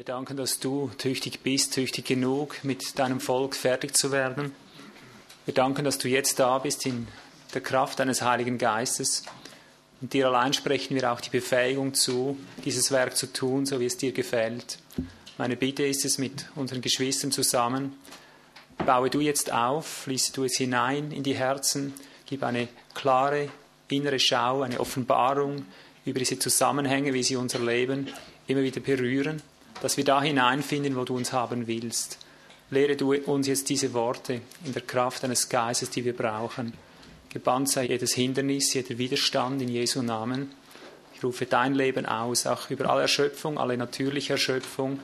Wir danken, dass du tüchtig bist, tüchtig genug, mit deinem Volk fertig zu werden. Wir danken, dass du jetzt da bist in der Kraft deines Heiligen Geistes. Und dir allein sprechen wir auch die Befähigung zu, dieses Werk zu tun, so wie es dir gefällt. Meine Bitte ist es mit unseren Geschwistern zusammen. Baue du jetzt auf, fließe du es hinein in die Herzen, gib eine klare innere Schau, eine Offenbarung über diese Zusammenhänge, wie sie unser Leben immer wieder berühren dass wir da hineinfinden, wo du uns haben willst. Lehre du uns jetzt diese Worte in der Kraft deines Geistes, die wir brauchen. Gebannt sei jedes Hindernis, jeder Widerstand in Jesu Namen. Ich rufe dein Leben aus, auch über alle Erschöpfung, alle natürliche Erschöpfung.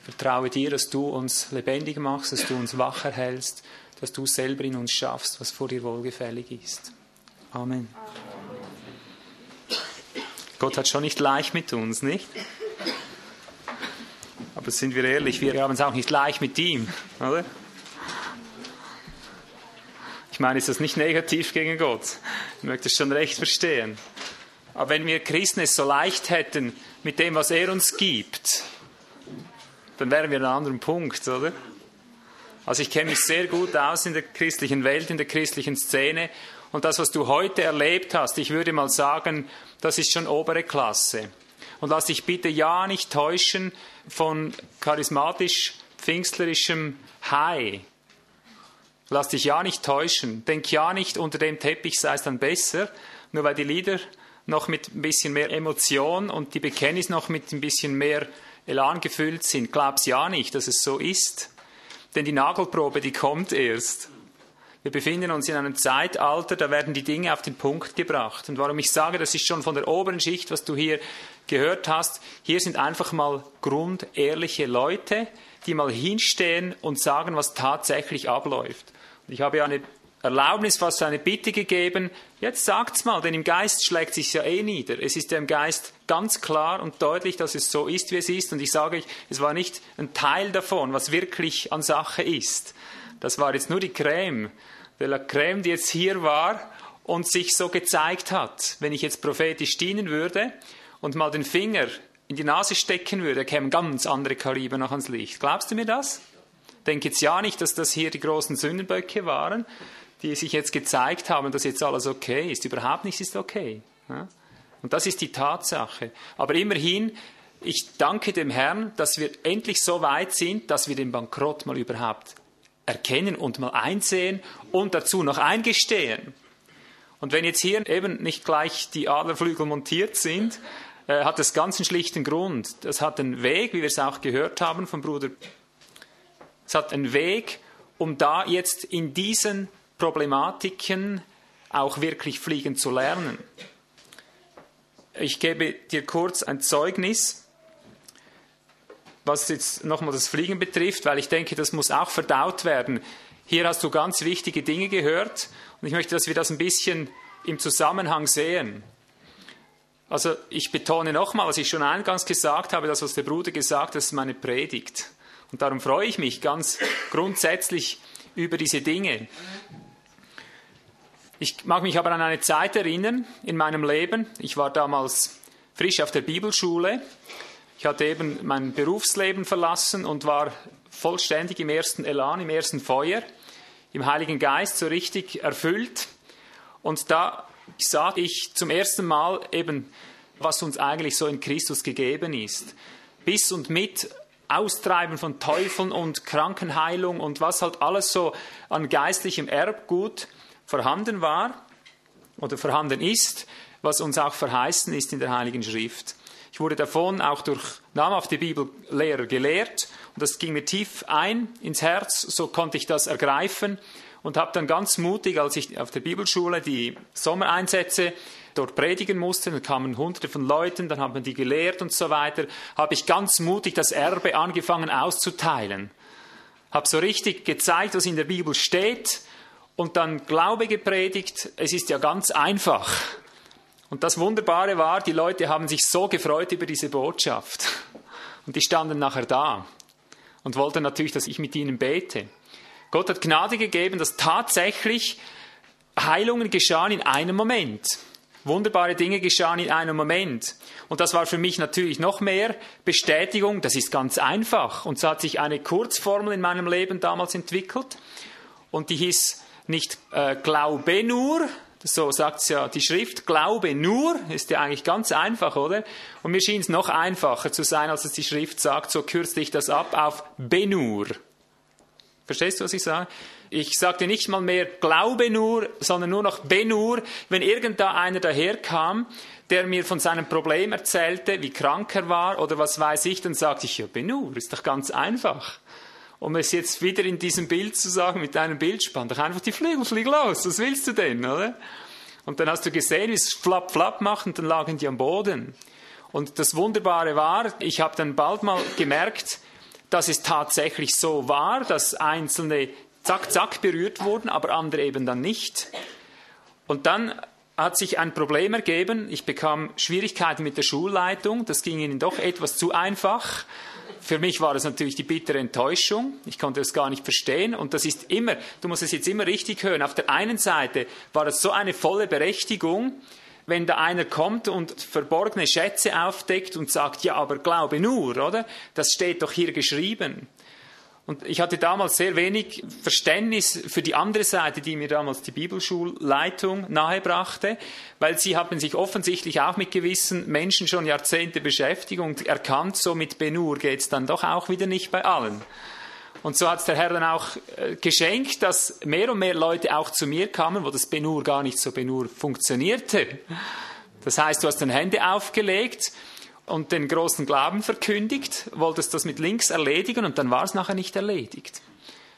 Ich vertraue dir, dass du uns lebendig machst, dass du uns wach erhältst, dass du selber in uns schaffst, was vor dir wohlgefällig ist. Amen. Gott hat schon nicht leicht mit uns, nicht? Aber sind wir ehrlich, wir haben es auch nicht leicht mit ihm, oder? Ich meine, ist das nicht negativ gegen Gott? Ich möchte es schon recht verstehen. Aber wenn wir Christen es so leicht hätten mit dem, was er uns gibt, dann wären wir an einem anderen Punkt, oder? Also ich kenne mich sehr gut aus in der christlichen Welt, in der christlichen Szene. Und das, was du heute erlebt hast, ich würde mal sagen, das ist schon obere Klasse. Und lass dich bitte ja nicht täuschen von charismatisch pfingstlerischem High. Lass dich ja nicht täuschen. Denk ja nicht, unter dem Teppich sei es dann besser, nur weil die Lieder noch mit ein bisschen mehr Emotion und die Bekenntnis noch mit ein bisschen mehr Elan gefüllt sind. Glaub's ja nicht, dass es so ist. Denn die Nagelprobe, die kommt erst. Wir befinden uns in einem Zeitalter, da werden die Dinge auf den Punkt gebracht. Und warum ich sage, das ist schon von der oberen Schicht, was du hier gehört hast, hier sind einfach mal grundehrliche Leute, die mal hinstehen und sagen, was tatsächlich abläuft. Und ich habe ja eine Erlaubnis, fast eine Bitte gegeben. Jetzt sagt's mal, denn im Geist schlägt sich ja eh nieder. Es ist ja im Geist ganz klar und deutlich, dass es so ist, wie es ist. Und ich sage, es war nicht ein Teil davon, was wirklich an Sache ist. Das war jetzt nur die Creme de la Creme, die jetzt hier war und sich so gezeigt hat. Wenn ich jetzt prophetisch dienen würde und mal den Finger in die Nase stecken würde, kämen ganz andere Kaliber noch ans Licht. Glaubst du mir das? Denk jetzt ja nicht, dass das hier die großen Sündenböcke waren, die sich jetzt gezeigt haben, dass jetzt alles okay ist. Überhaupt nichts ist okay. Und das ist die Tatsache. Aber immerhin, ich danke dem Herrn, dass wir endlich so weit sind, dass wir den Bankrott mal überhaupt erkennen und mal einsehen und dazu noch eingestehen. Und wenn jetzt hier eben nicht gleich die Adlerflügel montiert sind, äh, hat das ganz einen schlichten Grund. Das hat einen Weg, wie wir es auch gehört haben vom Bruder. Es hat einen Weg, um da jetzt in diesen Problematiken auch wirklich fliegen zu lernen. Ich gebe dir kurz ein Zeugnis was jetzt nochmal das Fliegen betrifft, weil ich denke, das muss auch verdaut werden. Hier hast du ganz wichtige Dinge gehört und ich möchte, dass wir das ein bisschen im Zusammenhang sehen. Also ich betone nochmal, was ich schon eingangs gesagt habe, das, was der Bruder gesagt hat, das ist meine Predigt. Und darum freue ich mich ganz grundsätzlich über diese Dinge. Ich mag mich aber an eine Zeit erinnern in meinem Leben. Ich war damals frisch auf der Bibelschule ich hatte eben mein Berufsleben verlassen und war vollständig im ersten Elan, im ersten Feuer, im Heiligen Geist so richtig erfüllt. Und da sah ich zum ersten Mal eben, was uns eigentlich so in Christus gegeben ist. Bis und mit Austreiben von Teufeln und Krankenheilung und was halt alles so an geistlichem Erbgut vorhanden war oder vorhanden ist, was uns auch verheißen ist in der Heiligen Schrift. Ich wurde davon auch durch namhafte Bibellehrer gelehrt und das ging mir tief ein ins Herz, so konnte ich das ergreifen und habe dann ganz mutig, als ich auf der Bibelschule die Sommereinsätze dort predigen musste, dann kamen hunderte von Leuten, dann haben wir die gelehrt und so weiter, habe ich ganz mutig das Erbe angefangen auszuteilen. Habe so richtig gezeigt, was in der Bibel steht und dann Glaube gepredigt. Es ist ja ganz einfach. Und das Wunderbare war, die Leute haben sich so gefreut über diese Botschaft. Und die standen nachher da und wollten natürlich, dass ich mit ihnen bete. Gott hat Gnade gegeben, dass tatsächlich Heilungen geschahen in einem Moment. Wunderbare Dinge geschahen in einem Moment. Und das war für mich natürlich noch mehr Bestätigung, das ist ganz einfach. Und so hat sich eine Kurzformel in meinem Leben damals entwickelt. Und die hieß nicht äh, Glaube nur, so sagt es ja die Schrift, Glaube nur, ist ja eigentlich ganz einfach, oder? Und mir schien es noch einfacher zu sein, als es die Schrift sagt, so kürze ich das ab auf Benur. Verstehst du, was ich sage? Ich sagte nicht mal mehr Glaube nur, sondern nur noch Benur, wenn irgendda einer daherkam, der mir von seinem Problem erzählte, wie krank er war oder was weiß ich, dann sagte ich, ja Benur, ist doch ganz einfach. Um es jetzt wieder in diesem Bild zu sagen, mit deinem Bild, spann doch einfach die Flügel, flieg los, was willst du denn, oder? Und dann hast du gesehen, wie es flapp, flapp macht und dann lagen die am Boden. Und das Wunderbare war, ich habe dann bald mal gemerkt, dass es tatsächlich so war, dass einzelne zack, zack berührt wurden, aber andere eben dann nicht. Und dann hat sich ein Problem ergeben. Ich bekam Schwierigkeiten mit der Schulleitung. Das ging ihnen doch etwas zu einfach. Für mich war das natürlich die bittere Enttäuschung. Ich konnte das gar nicht verstehen. Und das ist immer, du musst es jetzt immer richtig hören. Auf der einen Seite war das so eine volle Berechtigung, wenn da einer kommt und verborgene Schätze aufdeckt und sagt, ja, aber glaube nur, oder? Das steht doch hier geschrieben. Und ich hatte damals sehr wenig Verständnis für die andere Seite, die mir damals die Bibelschulleitung nahebrachte, weil sie haben sich offensichtlich auch mit gewissen Menschen schon Jahrzehnte beschäftigt und erkannt, so mit Benur geht es dann doch auch wieder nicht bei allen. Und so hat es der Herr dann auch äh, geschenkt, dass mehr und mehr Leute auch zu mir kamen, wo das Benur gar nicht so Benur funktionierte. Das heißt, du hast dann Hände aufgelegt und den großen Glauben verkündigt, wolltest das mit links erledigen und dann war es nachher nicht erledigt.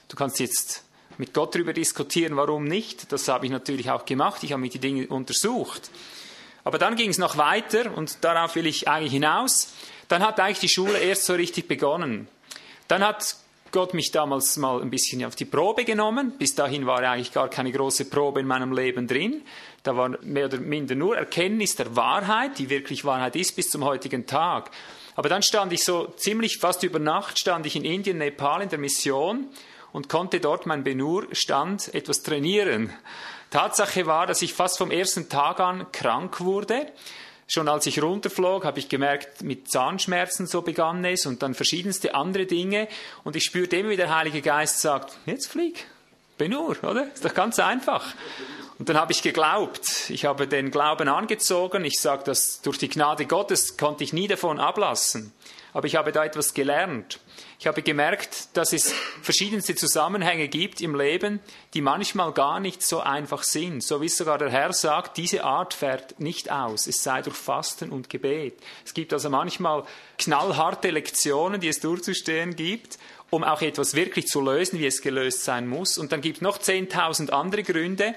Du kannst jetzt mit Gott darüber diskutieren, warum nicht. Das habe ich natürlich auch gemacht. Ich habe mir die Dinge untersucht. Aber dann ging es noch weiter und darauf will ich eigentlich hinaus. Dann hat eigentlich die Schule erst so richtig begonnen. Dann hat Gott mich damals mal ein bisschen auf die Probe genommen. Bis dahin war eigentlich gar keine große Probe in meinem Leben drin. Da war mehr oder minder nur Erkenntnis der Wahrheit, die wirklich Wahrheit ist bis zum heutigen Tag. Aber dann stand ich so ziemlich fast über Nacht, stand ich in Indien, Nepal in der Mission und konnte dort mein Benur-Stand etwas trainieren. Tatsache war, dass ich fast vom ersten Tag an krank wurde. Schon als ich runterflog, habe ich gemerkt, mit Zahnschmerzen so begann es und dann verschiedenste andere Dinge. Und ich spürte immer, wie der Heilige Geist sagt, jetzt flieg, Benur, oder? Ist doch ganz einfach. Und dann habe ich geglaubt. Ich habe den Glauben angezogen. Ich sage das durch die Gnade Gottes konnte ich nie davon ablassen. Aber ich habe da etwas gelernt. Ich habe gemerkt, dass es verschiedenste Zusammenhänge gibt im Leben, die manchmal gar nicht so einfach sind. So wie sogar der Herr sagt, diese Art fährt nicht aus, es sei durch Fasten und Gebet. Es gibt also manchmal knallharte Lektionen, die es durchzustehen gibt, um auch etwas wirklich zu lösen, wie es gelöst sein muss. Und dann gibt es noch 10.000 andere Gründe,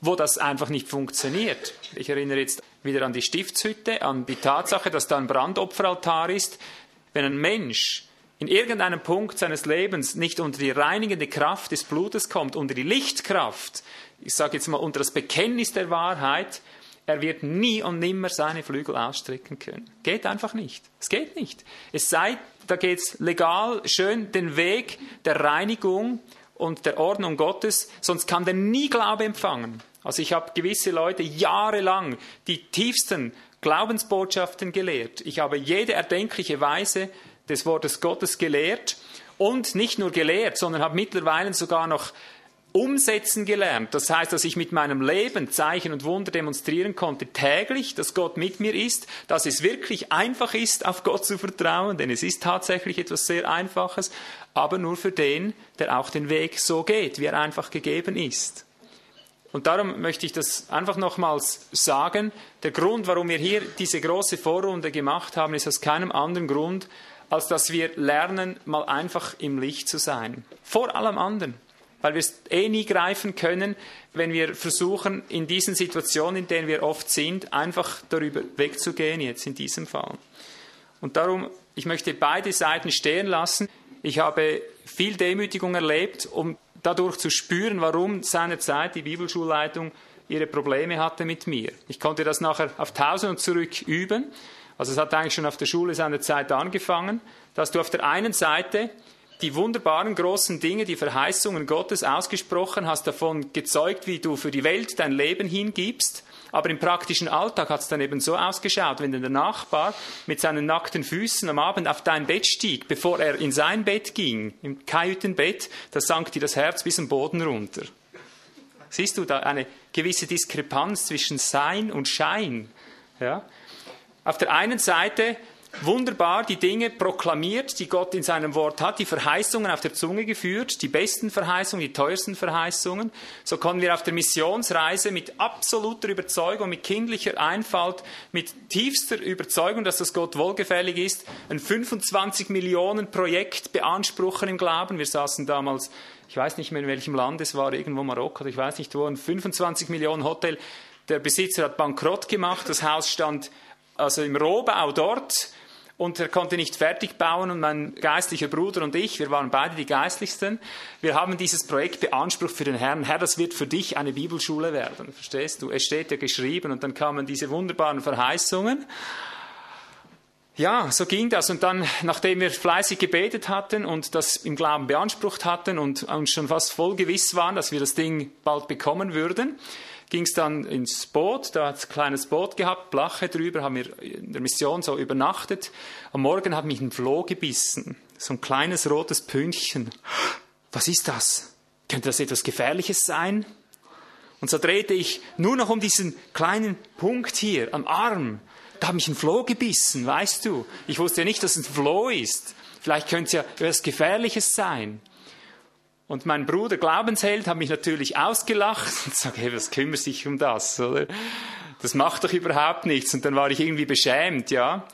wo das einfach nicht funktioniert. Ich erinnere jetzt wieder an die Stiftshütte, an die Tatsache, dass da ein Brandopferaltar ist. Wenn ein Mensch in irgendeinem Punkt seines Lebens nicht unter die reinigende Kraft des Blutes kommt, unter die Lichtkraft, ich sage jetzt mal unter das Bekenntnis der Wahrheit, er wird nie und nimmer seine Flügel ausstrecken können. Geht einfach nicht. Es geht nicht. Es sei, da geht es legal schön den Weg der Reinigung und der Ordnung Gottes, sonst kann der nie Glaube empfangen. Also ich habe gewisse Leute jahrelang die tiefsten Glaubensbotschaften gelehrt. Ich habe jede erdenkliche Weise des Wortes Gottes gelehrt und nicht nur gelehrt, sondern habe mittlerweile sogar noch umsetzen gelernt. Das heißt, dass ich mit meinem Leben Zeichen und Wunder demonstrieren konnte täglich, dass Gott mit mir ist, dass es wirklich einfach ist, auf Gott zu vertrauen, denn es ist tatsächlich etwas sehr Einfaches, aber nur für den, der auch den Weg so geht, wie er einfach gegeben ist. Und darum möchte ich das einfach nochmals sagen. Der Grund, warum wir hier diese große Vorrunde gemacht haben, ist aus keinem anderen Grund, als dass wir lernen, mal einfach im Licht zu sein. Vor allem anderen. Weil wir es eh nie greifen können, wenn wir versuchen, in diesen Situationen, in denen wir oft sind, einfach darüber wegzugehen, jetzt in diesem Fall. Und darum, ich möchte beide Seiten stehen lassen. Ich habe viel Demütigung erlebt, um dadurch zu spüren, warum seinerzeit die Bibelschulleitung ihre Probleme hatte mit mir. Ich konnte das nachher auf Tausend zurück üben. Also es hat eigentlich schon auf der Schule seiner Zeit angefangen, dass du auf der einen Seite die wunderbaren großen Dinge, die Verheißungen Gottes ausgesprochen hast, davon gezeugt, wie du für die Welt dein Leben hingibst Aber im praktischen Alltag hat es dann eben so ausgeschaut, wenn der Nachbar mit seinen nackten Füßen am Abend auf dein Bett stieg, bevor er in sein Bett ging, im Kajütenbett, da sank dir das Herz bis zum Boden runter. Siehst du da eine gewisse Diskrepanz zwischen Sein und Schein? Ja? Auf der einen Seite wunderbar die Dinge proklamiert, die Gott in seinem Wort hat, die Verheißungen auf der Zunge geführt, die besten Verheißungen, die teuersten Verheißungen. So konnten wir auf der Missionsreise mit absoluter Überzeugung, mit kindlicher Einfalt, mit tiefster Überzeugung, dass das Gott wohlgefällig ist, ein 25 Millionen Projekt beanspruchen im Glauben. Wir saßen damals, ich weiß nicht mehr in welchem Land es war, irgendwo Marokko, ich weiß nicht wo, ein 25 Millionen Hotel. Der Besitzer hat bankrott gemacht, das Haus stand also im Rohbau dort und er konnte nicht fertig bauen und mein geistlicher Bruder und ich, wir waren beide die Geistlichsten, wir haben dieses Projekt beansprucht für den Herrn. Herr, das wird für dich eine Bibelschule werden. Verstehst du? Es steht ja geschrieben und dann kamen diese wunderbaren Verheißungen. Ja, so ging das. Und dann, nachdem wir fleißig gebetet hatten und das im Glauben beansprucht hatten und uns schon fast voll gewiss waren, dass wir das Ding bald bekommen würden, ging es dann ins Boot, da hat es ein kleines Boot gehabt, Blache drüber, haben wir in der Mission so übernachtet. Am Morgen hat mich ein Floh gebissen, so ein kleines rotes Pünktchen. Was ist das? Könnte das etwas Gefährliches sein? Und so drehte ich nur noch um diesen kleinen Punkt hier am Arm. Da hat mich ein Floh gebissen, weißt du. Ich wusste ja nicht, dass es ein Floh ist. Vielleicht könnte es ja etwas Gefährliches sein. Und mein Bruder Glaubensheld hat mich natürlich ausgelacht und sagt, hey, was kümmert sich um das, oder? Das macht doch überhaupt nichts. Und dann war ich irgendwie beschämt, ja.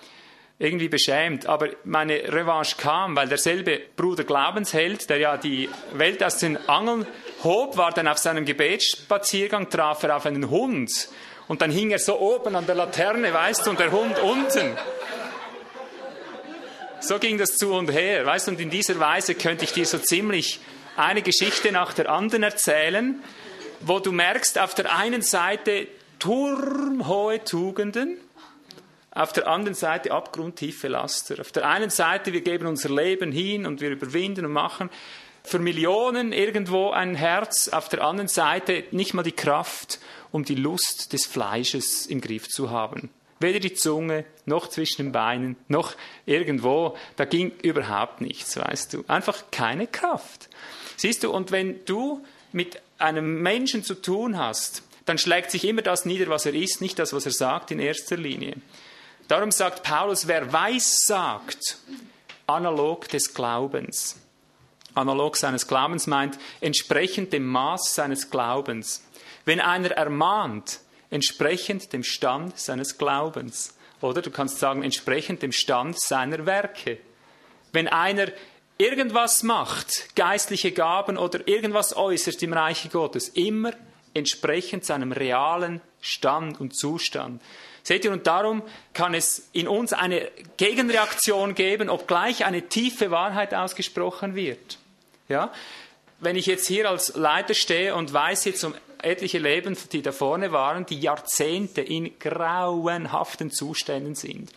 Irgendwie beschämt. Aber meine Revanche kam, weil derselbe Bruder Glaubensheld, der ja die Welt aus den Angeln hob, war dann auf seinem Gebetsspaziergang, traf er auf einen Hund. Und dann hing er so oben an der Laterne, weißt du, und der Hund unten. So ging das zu und her, weißt du, und in dieser Weise könnte ich dir so ziemlich eine Geschichte nach der anderen erzählen, wo du merkst, auf der einen Seite turmhohe Tugenden, auf der anderen Seite abgrundtiefe Laster. Auf der einen Seite, wir geben unser Leben hin und wir überwinden und machen für Millionen irgendwo ein Herz, auf der anderen Seite nicht mal die Kraft, um die Lust des Fleisches im Griff zu haben. Weder die Zunge, noch zwischen den Beinen, noch irgendwo. Da ging überhaupt nichts, weißt du. Einfach keine Kraft. Siehst du, und wenn du mit einem Menschen zu tun hast, dann schlägt sich immer das nieder, was er ist, nicht das, was er sagt in erster Linie. Darum sagt Paulus, wer weiß sagt, analog des Glaubens. Analog seines Glaubens meint entsprechend dem Maß seines Glaubens. Wenn einer ermahnt, entsprechend dem Stand seines Glaubens. Oder du kannst sagen, entsprechend dem Stand seiner Werke. Wenn einer irgendwas macht, geistliche Gaben oder irgendwas äußert im Reiche Gottes, immer entsprechend seinem realen Stand und Zustand. Seht ihr, und darum kann es in uns eine Gegenreaktion geben, obgleich eine tiefe Wahrheit ausgesprochen wird. Ja? Wenn ich jetzt hier als Leiter stehe und weiß jetzt um etliche Leben, die da vorne waren, die Jahrzehnte in grauenhaften Zuständen sind.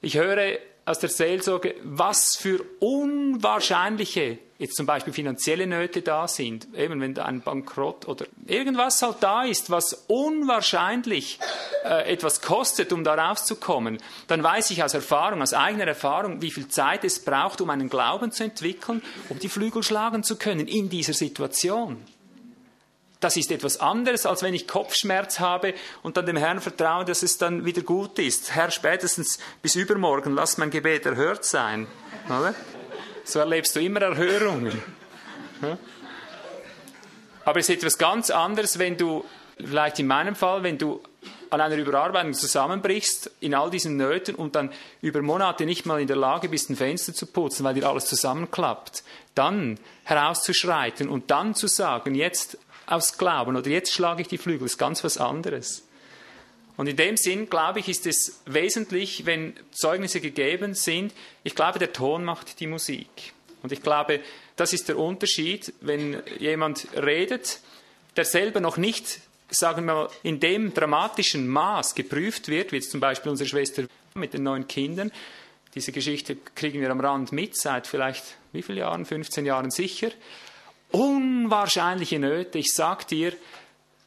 Ich höre aus der Seelsorge, was für unwahrscheinliche, jetzt zum Beispiel finanzielle Nöte da sind, eben wenn da ein Bankrott oder irgendwas halt da ist, was unwahrscheinlich äh, etwas kostet, um da rauszukommen, dann weiß ich aus Erfahrung, aus eigener Erfahrung, wie viel Zeit es braucht, um einen Glauben zu entwickeln, um die Flügel schlagen zu können in dieser Situation. Das ist etwas anderes, als wenn ich Kopfschmerz habe und dann dem Herrn vertraue, dass es dann wieder gut ist. Herr, spätestens bis übermorgen, lass mein Gebet erhört sein. Oder? So erlebst du immer Erhörungen. Aber es ist etwas ganz anderes, wenn du, vielleicht in meinem Fall, wenn du an einer Überarbeitung zusammenbrichst, in all diesen Nöten und dann über Monate nicht mal in der Lage bist, ein Fenster zu putzen, weil dir alles zusammenklappt, dann herauszuschreiten und dann zu sagen, jetzt aus Glauben oder jetzt schlage ich die Flügel, ist ganz was anderes. Und in dem Sinn, glaube ich, ist es wesentlich, wenn Zeugnisse gegeben sind, ich glaube, der Ton macht die Musik. Und ich glaube, das ist der Unterschied, wenn jemand redet, der selber noch nicht, sagen wir mal, in dem dramatischen Maß geprüft wird, wie jetzt zum Beispiel unsere Schwester mit den neun Kindern. Diese Geschichte kriegen wir am Rand mit, seit vielleicht wie viele Jahren, 15 Jahren sicher unwahrscheinliche Nöte. Ich sag dir,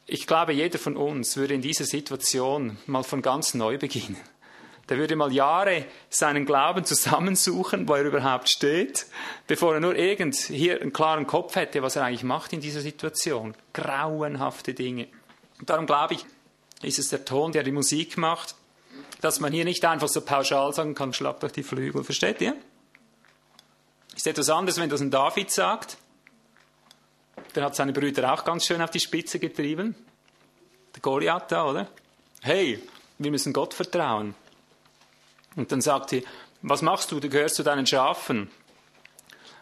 ich glaube, jeder von uns würde in dieser Situation mal von ganz neu beginnen. Der würde mal Jahre seinen Glauben zusammensuchen, wo er überhaupt steht, bevor er nur irgend hier einen klaren Kopf hätte, was er eigentlich macht in dieser Situation. Grauenhafte Dinge. Und darum glaube ich, ist es der Ton, der die Musik macht, dass man hier nicht einfach so pauschal sagen kann, schlag doch die Flügel. Versteht ihr? Ist etwas anderes, wenn das ein David sagt. Der hat seine Brüder auch ganz schön auf die Spitze getrieben. Der Goliath da, oder? Hey, wir müssen Gott vertrauen. Und dann sagt sie, was machst du? Du gehörst zu deinen Schafen.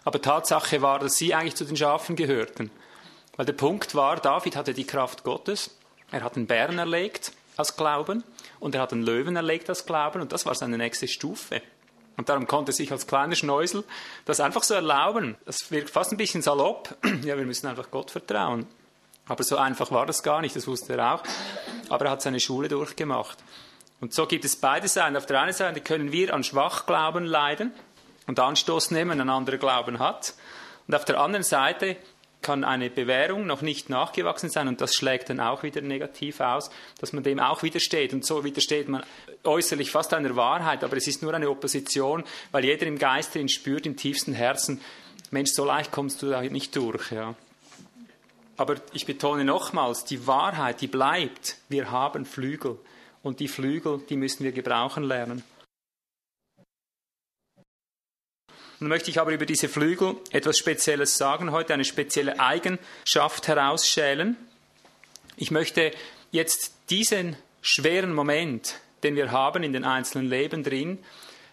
Aber Tatsache war, dass sie eigentlich zu den Schafen gehörten. Weil der Punkt war, David hatte die Kraft Gottes. Er hat einen Bären erlegt aus Glauben und er hat einen Löwen erlegt aus Glauben und das war seine nächste Stufe. Und darum konnte sich als kleiner Schneusel das einfach so erlauben. Das wirkt fast ein bisschen salopp. Ja, wir müssen einfach Gott vertrauen. Aber so einfach war das gar nicht, das wusste er auch. Aber er hat seine Schule durchgemacht. Und so gibt es beide Seiten. Auf der einen Seite können wir an Schwachglauben leiden und Anstoß nehmen, wenn ein anderer Glauben hat. Und auf der anderen Seite kann eine Bewährung noch nicht nachgewachsen sein und das schlägt dann auch wieder negativ aus, dass man dem auch widersteht. Und so widersteht man äußerlich fast einer Wahrheit, aber es ist nur eine Opposition, weil jeder im Geist drin spürt, im tiefsten Herzen, Mensch, so leicht kommst du da nicht durch. Ja. Aber ich betone nochmals, die Wahrheit, die bleibt. Wir haben Flügel. Und die Flügel, die müssen wir gebrauchen lernen. Nun möchte ich aber über diese Flügel etwas Spezielles sagen heute, eine spezielle Eigenschaft herausschälen. Ich möchte jetzt diesen schweren Moment, den wir haben in den einzelnen Leben drin,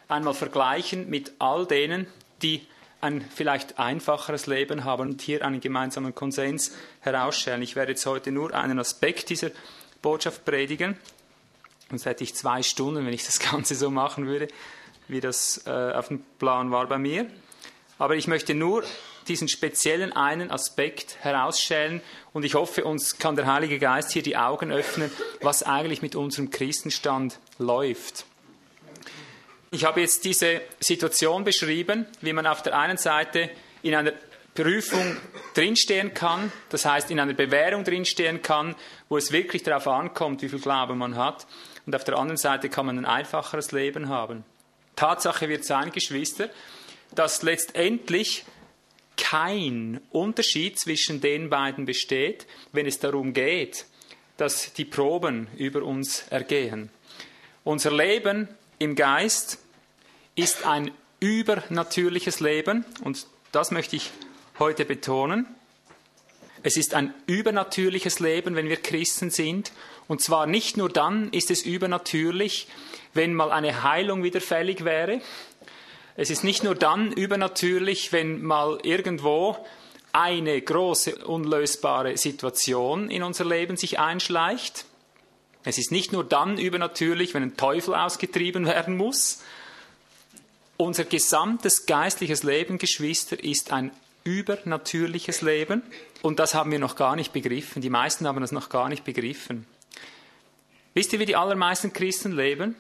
einmal vergleichen mit all denen, die ein vielleicht einfacheres Leben haben und hier einen gemeinsamen Konsens herausstellen. Ich werde jetzt heute nur einen Aspekt dieser Botschaft predigen. Sonst hätte ich zwei Stunden, wenn ich das Ganze so machen würde, wie das äh, auf dem Plan war bei mir. Aber ich möchte nur diesen speziellen einen Aspekt herausstellen und ich hoffe, uns kann der Heilige Geist hier die Augen öffnen, was eigentlich mit unserem Christenstand läuft. Ich habe jetzt diese Situation beschrieben, wie man auf der einen Seite in einer Prüfung drinstehen kann, das heißt in einer Bewährung drinstehen kann, wo es wirklich darauf ankommt, wie viel Glaube man hat. Und auf der anderen Seite kann man ein einfacheres Leben haben. Tatsache wird sein, Geschwister, dass letztendlich kein Unterschied zwischen den beiden besteht, wenn es darum geht, dass die Proben über uns ergehen. Unser Leben im Geist ist ein übernatürliches Leben und das möchte ich heute betonen. Es ist ein übernatürliches Leben, wenn wir Christen sind. Und zwar nicht nur dann ist es übernatürlich, wenn mal eine Heilung wieder fällig wäre. Es ist nicht nur dann übernatürlich, wenn mal irgendwo eine große unlösbare Situation in unser Leben sich einschleicht. Es ist nicht nur dann übernatürlich, wenn ein Teufel ausgetrieben werden muss. Unser gesamtes geistliches Leben, Geschwister, ist ein übernatürliches Leben. Und das haben wir noch gar nicht begriffen. Die meisten haben das noch gar nicht begriffen. Wisst ihr, wie die allermeisten Christen leben?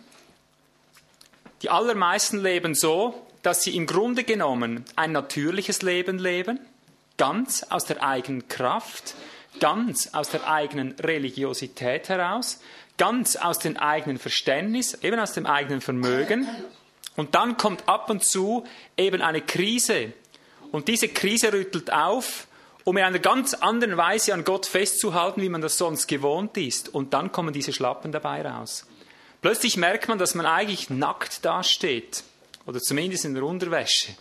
Die allermeisten leben so, dass sie im Grunde genommen ein natürliches Leben leben, ganz aus der eigenen Kraft, ganz aus der eigenen Religiosität heraus, ganz aus dem eigenen Verständnis, eben aus dem eigenen Vermögen. Und dann kommt ab und zu eben eine Krise. Und diese Krise rüttelt auf, um in einer ganz anderen Weise an Gott festzuhalten, wie man das sonst gewohnt ist. Und dann kommen diese Schlappen dabei raus. Plötzlich merkt man, dass man eigentlich nackt dasteht. Oder zumindest in der Unterwäsche.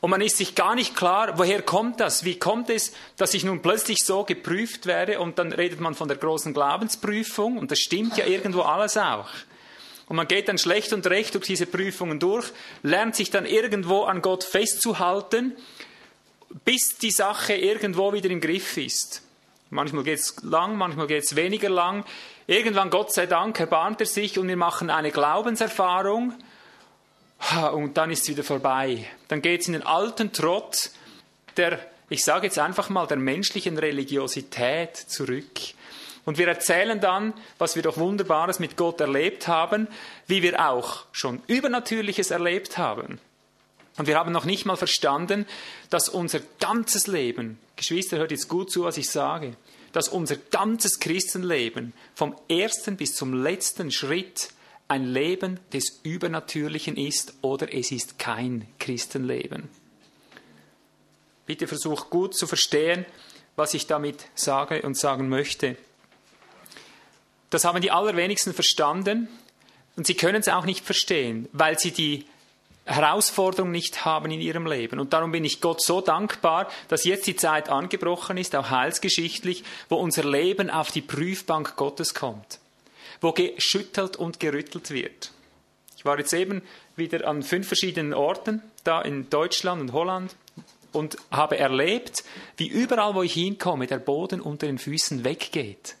Und man ist sich gar nicht klar, woher kommt das? Wie kommt es, dass ich nun plötzlich so geprüft werde? Und dann redet man von der großen Glaubensprüfung. Und das stimmt ja irgendwo alles auch. Und man geht dann schlecht und recht durch diese Prüfungen durch, lernt sich dann irgendwo an Gott festzuhalten, bis die Sache irgendwo wieder im Griff ist. Manchmal geht es lang, manchmal geht es weniger lang. Irgendwann, Gott sei Dank, erbarmt er sich und wir machen eine Glaubenserfahrung und dann ist es wieder vorbei. Dann geht es in den alten Trott der, ich sage jetzt einfach mal, der menschlichen Religiosität zurück. Und wir erzählen dann, was wir doch Wunderbares mit Gott erlebt haben, wie wir auch schon Übernatürliches erlebt haben. Und wir haben noch nicht mal verstanden, dass unser ganzes Leben, Geschwister, hört jetzt gut zu, was ich sage, dass unser ganzes Christenleben vom ersten bis zum letzten Schritt ein Leben des Übernatürlichen ist oder es ist kein Christenleben. Bitte versuch gut zu verstehen, was ich damit sage und sagen möchte. Das haben die allerwenigsten verstanden und sie können es auch nicht verstehen, weil sie die Herausforderung nicht haben in ihrem Leben. Und darum bin ich Gott so dankbar, dass jetzt die Zeit angebrochen ist, auch heilsgeschichtlich, wo unser Leben auf die Prüfbank Gottes kommt, wo geschüttelt und gerüttelt wird. Ich war jetzt eben wieder an fünf verschiedenen Orten, da in Deutschland und Holland, und habe erlebt, wie überall, wo ich hinkomme, der Boden unter den Füßen weggeht.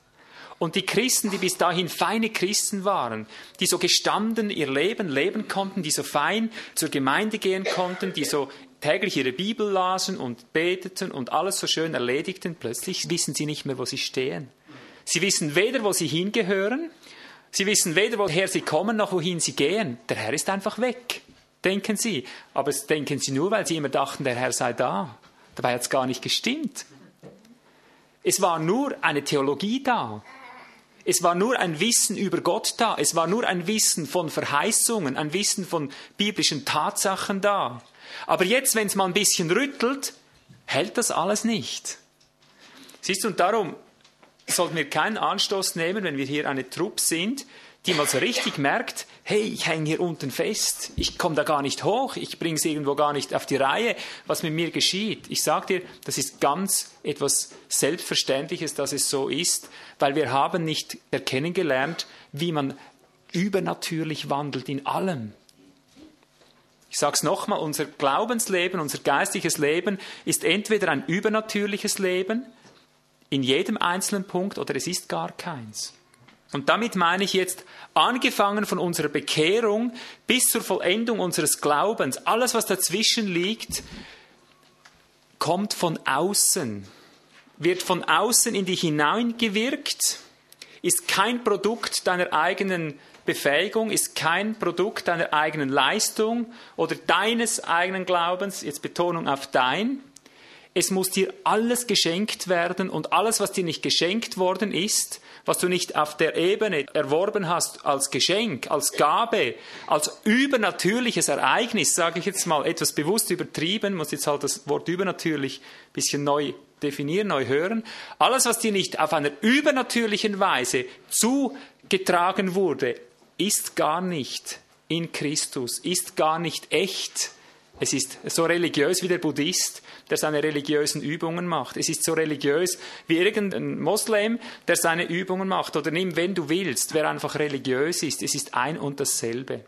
Und die Christen, die bis dahin feine Christen waren, die so gestanden ihr Leben leben konnten, die so fein zur Gemeinde gehen konnten, die so täglich ihre Bibel lasen und beteten und alles so schön erledigten, plötzlich wissen sie nicht mehr, wo sie stehen. Sie wissen weder, wo sie hingehören, sie wissen weder, woher sie kommen, noch wohin sie gehen. Der Herr ist einfach weg, denken sie. Aber das denken sie nur, weil sie immer dachten, der Herr sei da. Dabei hat es gar nicht gestimmt. Es war nur eine Theologie da. Es war nur ein Wissen über Gott da. Es war nur ein Wissen von Verheißungen, ein Wissen von biblischen Tatsachen da. Aber jetzt, wenn es mal ein bisschen rüttelt, hält das alles nicht. Siehst du, und darum sollten wir keinen Anstoß nehmen, wenn wir hier eine Truppe sind, die mal so richtig merkt, hey, ich hänge hier unten fest, ich komme da gar nicht hoch, ich bringe es irgendwo gar nicht auf die Reihe, was mit mir geschieht. Ich sage dir, das ist ganz etwas Selbstverständliches, dass es so ist, weil wir haben nicht erkennen gelernt, wie man übernatürlich wandelt in allem. Ich sage es nochmal, unser Glaubensleben, unser geistliches Leben ist entweder ein übernatürliches Leben in jedem einzelnen Punkt oder es ist gar keins. Und damit meine ich jetzt, angefangen von unserer Bekehrung bis zur Vollendung unseres Glaubens, alles, was dazwischen liegt, kommt von außen, wird von außen in dich hineingewirkt, ist kein Produkt deiner eigenen Befähigung, ist kein Produkt deiner eigenen Leistung oder deines eigenen Glaubens, jetzt Betonung auf dein. Es muss dir alles geschenkt werden und alles, was dir nicht geschenkt worden ist, was du nicht auf der Ebene erworben hast als Geschenk, als Gabe, als übernatürliches Ereignis, sage ich jetzt mal etwas bewusst übertrieben, muss jetzt halt das Wort übernatürlich ein bisschen neu definieren, neu hören. Alles, was dir nicht auf einer übernatürlichen Weise zugetragen wurde, ist gar nicht in Christus, ist gar nicht echt. Es ist so religiös wie der Buddhist, der seine religiösen Übungen macht. Es ist so religiös wie irgendein Moslem, der seine Übungen macht. Oder nimm, wenn du willst, wer einfach religiös ist. Es ist ein und dasselbe.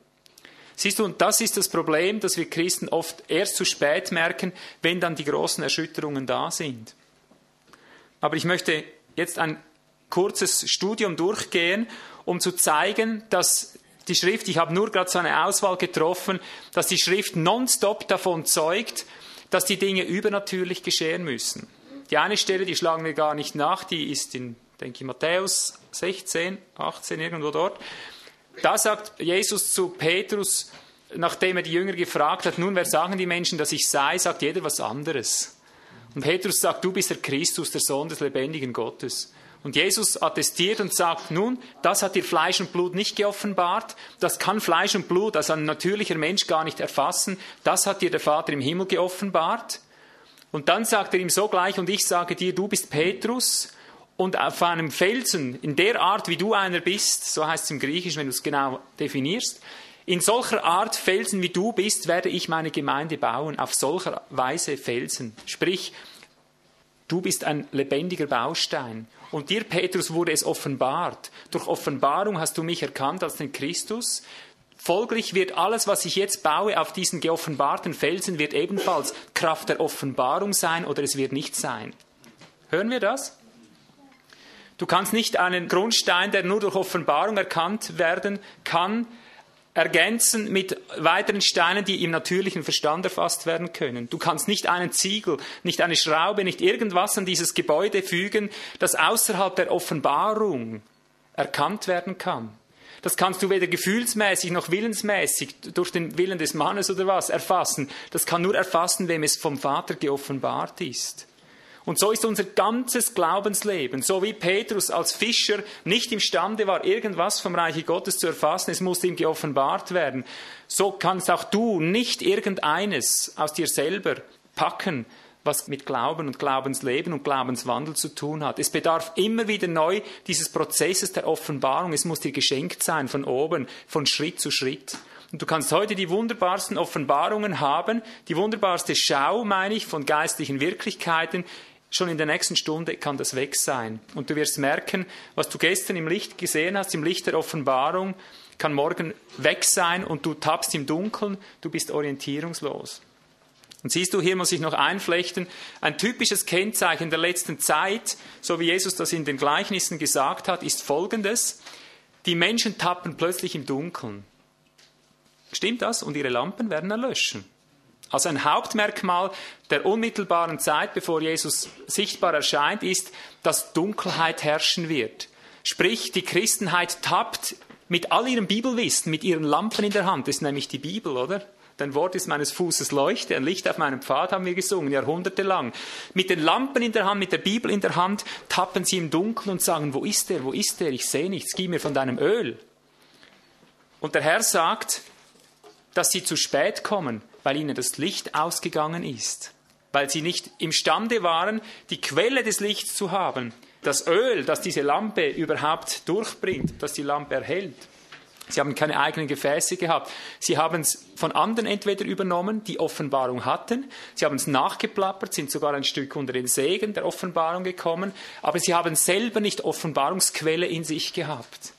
Siehst du, und das ist das Problem, dass wir Christen oft erst zu spät merken, wenn dann die großen Erschütterungen da sind. Aber ich möchte jetzt ein kurzes Studium durchgehen, um zu zeigen, dass die Schrift, ich habe nur gerade so eine Auswahl getroffen, dass die Schrift nonstop davon zeugt, dass die Dinge übernatürlich geschehen müssen. Die eine Stelle, die schlagen wir gar nicht nach, die ist in, denke ich, Matthäus 16, 18, irgendwo dort. Da sagt Jesus zu Petrus, nachdem er die Jünger gefragt hat, nun, wer sagen die Menschen, dass ich sei, sagt jeder was anderes. Und Petrus sagt, du bist der Christus, der Sohn des lebendigen Gottes. Und Jesus attestiert und sagt, nun, das hat dir Fleisch und Blut nicht geoffenbart, das kann Fleisch und Blut als ein natürlicher Mensch gar nicht erfassen, das hat dir der Vater im Himmel geoffenbart. Und dann sagt er ihm sogleich, und ich sage dir, du bist Petrus, und auf einem Felsen, in der Art, wie du einer bist, so heißt es im Griechischen, wenn du es genau definierst, in solcher Art Felsen, wie du bist, werde ich meine Gemeinde bauen, auf solcher Weise Felsen. Sprich, du bist ein lebendiger Baustein. Und dir, Petrus, wurde es offenbart. Durch Offenbarung hast du mich erkannt als den Christus. Folglich wird alles, was ich jetzt baue auf diesen geoffenbarten Felsen, wird ebenfalls Kraft der Offenbarung sein oder es wird nicht sein. Hören wir das? Du kannst nicht einen Grundstein, der nur durch Offenbarung erkannt werden kann, ergänzen mit weiteren Steinen, die im natürlichen Verstand erfasst werden können. Du kannst nicht einen Ziegel, nicht eine Schraube, nicht irgendwas an dieses Gebäude fügen, das außerhalb der Offenbarung erkannt werden kann. Das kannst du weder gefühlsmäßig noch willensmäßig durch den Willen des Mannes oder was erfassen. Das kann nur erfassen, wem es vom Vater geoffenbart ist. Und so ist unser ganzes Glaubensleben, so wie Petrus als Fischer nicht imstande war, irgendwas vom Reiche Gottes zu erfassen, es musste ihm geoffenbart werden, so kannst auch du nicht irgendeines aus dir selber packen, was mit Glauben und Glaubensleben und Glaubenswandel zu tun hat. Es bedarf immer wieder neu dieses Prozesses der Offenbarung. Es muss dir geschenkt sein von oben, von Schritt zu Schritt. Und du kannst heute die wunderbarsten Offenbarungen haben, die wunderbarste Schau, meine ich, von geistlichen Wirklichkeiten, schon in der nächsten Stunde kann das weg sein. Und du wirst merken, was du gestern im Licht gesehen hast, im Licht der Offenbarung, kann morgen weg sein und du tappst im Dunkeln, du bist orientierungslos. Und siehst du, hier muss ich noch einflechten, ein typisches Kennzeichen der letzten Zeit, so wie Jesus das in den Gleichnissen gesagt hat, ist folgendes. Die Menschen tappen plötzlich im Dunkeln. Stimmt das? Und ihre Lampen werden erlöschen. Also ein Hauptmerkmal der unmittelbaren Zeit, bevor Jesus sichtbar erscheint, ist, dass Dunkelheit herrschen wird. Sprich, die Christenheit tappt mit all ihrem Bibelwissen, mit ihren Lampen in der Hand. Das ist nämlich die Bibel, oder? Dein Wort ist meines Fußes Leuchte, ein Licht auf meinem Pfad haben wir gesungen, jahrhundertelang. Mit den Lampen in der Hand, mit der Bibel in der Hand, tappen sie im Dunkeln und sagen, wo ist der, wo ist der, ich sehe nichts, gib mir von deinem Öl. Und der Herr sagt, dass sie zu spät kommen, weil ihnen das Licht ausgegangen ist, weil sie nicht imstande waren, die Quelle des Lichts zu haben, das Öl, das diese Lampe überhaupt durchbringt, das die Lampe erhält. Sie haben keine eigenen Gefäße gehabt. Sie haben es von anderen entweder übernommen, die Offenbarung hatten. Sie haben es nachgeplappert, sind sogar ein Stück unter den Segen der Offenbarung gekommen. Aber sie haben selber nicht Offenbarungsquelle in sich gehabt.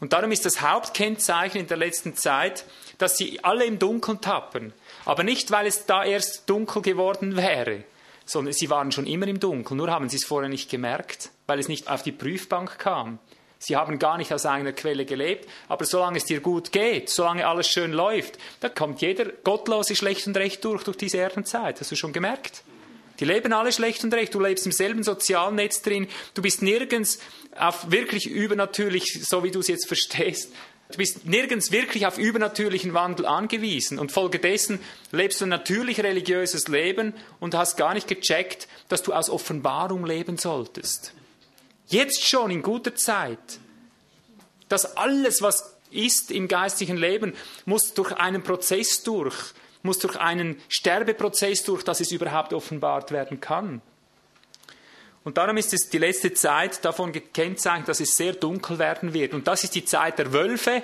Und darum ist das Hauptkennzeichen in der letzten Zeit, dass sie alle im Dunkeln tappen. Aber nicht, weil es da erst dunkel geworden wäre, sondern sie waren schon immer im Dunkeln, nur haben sie es vorher nicht gemerkt, weil es nicht auf die Prüfbank kam. Sie haben gar nicht aus eigener Quelle gelebt, aber solange es dir gut geht, solange alles schön läuft, da kommt jeder Gottlose schlecht und recht durch, durch diese Erdenzeit. Hast du schon gemerkt? Die leben alle schlecht und recht. Du lebst im selben sozialen Netz drin. Du bist nirgends auf wirklich übernatürlich, so wie du es jetzt verstehst, Du bist nirgends wirklich auf übernatürlichen Wandel angewiesen und folgedessen lebst du ein natürlich religiöses Leben und hast gar nicht gecheckt, dass du aus Offenbarung leben solltest. Jetzt schon in guter Zeit. dass alles, was ist im geistlichen Leben, muss durch einen Prozess durch, muss durch einen Sterbeprozess durch, dass es überhaupt offenbart werden kann. Und darum ist es die letzte Zeit davon gekennzeichnet, dass es sehr dunkel werden wird. Und das ist die Zeit der Wölfe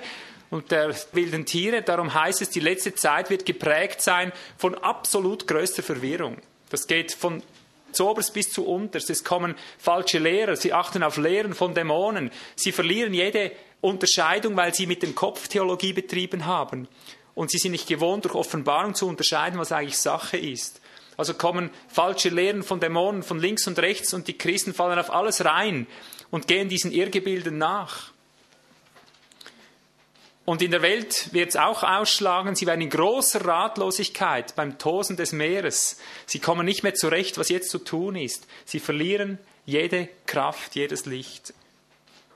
und der wilden Tiere. Darum heißt es, die letzte Zeit wird geprägt sein von absolut größter Verwirrung. Das geht von zoberst bis zu unterst. Es kommen falsche Lehrer. Sie achten auf Lehren von Dämonen. Sie verlieren jede Unterscheidung, weil sie mit dem Kopf Theologie betrieben haben. Und sie sind nicht gewohnt, durch Offenbarung zu unterscheiden, was eigentlich Sache ist. Also kommen falsche Lehren von Dämonen von links und rechts und die Christen fallen auf alles rein und gehen diesen Irrgebilden nach. Und in der Welt wird es auch ausschlagen, sie werden in großer Ratlosigkeit beim Tosen des Meeres. Sie kommen nicht mehr zurecht, was jetzt zu tun ist. Sie verlieren jede Kraft, jedes Licht.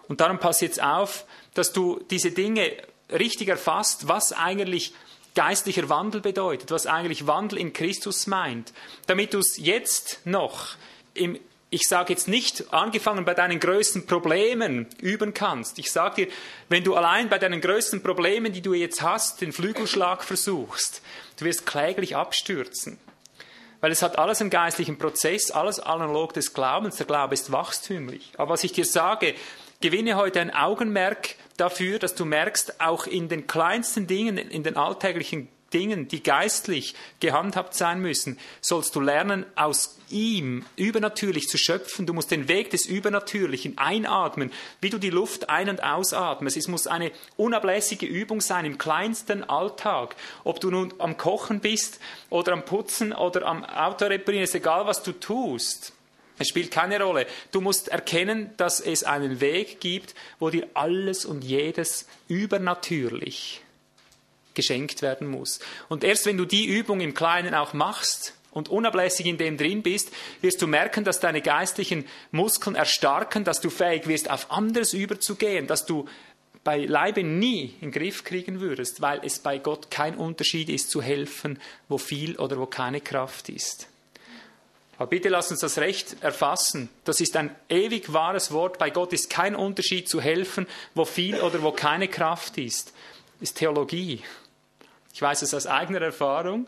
Und darum pass jetzt auf, dass du diese Dinge richtig erfasst, was eigentlich geistlicher Wandel bedeutet, was eigentlich Wandel in Christus meint, damit du es jetzt noch im ich sage jetzt nicht, angefangen bei deinen größten Problemen üben kannst. Ich sage dir, wenn du allein bei deinen größten Problemen, die du jetzt hast, den Flügelschlag versuchst, du wirst kläglich abstürzen. Weil es hat alles einen geistlichen Prozess, alles analog des Glaubens. Der Glaube ist wachstümlich. Aber was ich dir sage, gewinne heute ein Augenmerk dafür, dass du merkst, auch in den kleinsten Dingen, in den alltäglichen Dingen, die geistlich gehandhabt sein müssen, sollst du lernen, aus ihm übernatürlich zu schöpfen. Du musst den Weg des Übernatürlichen einatmen, wie du die Luft ein- und ausatmest. Es muss eine unablässige Übung sein im kleinsten Alltag. Ob du nun am Kochen bist oder am Putzen oder am Auto reparieren, ist egal, was du tust. Es spielt keine Rolle. Du musst erkennen, dass es einen Weg gibt, wo dir alles und jedes übernatürlich geschenkt werden muss. Und erst wenn du die Übung im Kleinen auch machst und unablässig in dem drin bist, wirst du merken, dass deine geistlichen Muskeln erstarken, dass du fähig wirst, auf anderes überzugehen, dass du beileibe nie in den Griff kriegen würdest, weil es bei Gott kein Unterschied ist zu helfen, wo viel oder wo keine Kraft ist. Aber bitte lass uns das Recht erfassen. Das ist ein ewig wahres Wort. Bei Gott ist kein Unterschied zu helfen, wo viel oder wo keine Kraft ist. Das ist Theologie. Ich weiß es aus eigener Erfahrung.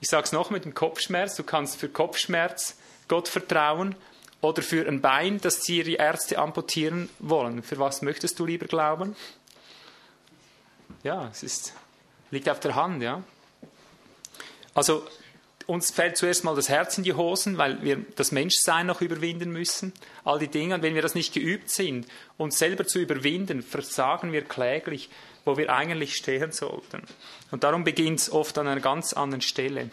Ich sage es noch mit dem Kopfschmerz. Du kannst für Kopfschmerz Gott vertrauen oder für ein Bein, das dir die Ärzte amputieren wollen. Für was möchtest du lieber glauben? Ja, es ist, liegt auf der Hand, ja. Also uns fällt zuerst mal das Herz in die Hosen, weil wir das Menschsein noch überwinden müssen. All die Dinge. Und wenn wir das nicht geübt sind, uns selber zu überwinden, versagen wir kläglich, wo wir eigentlich stehen sollten. Und darum beginnt es oft an einer ganz anderen Stelle.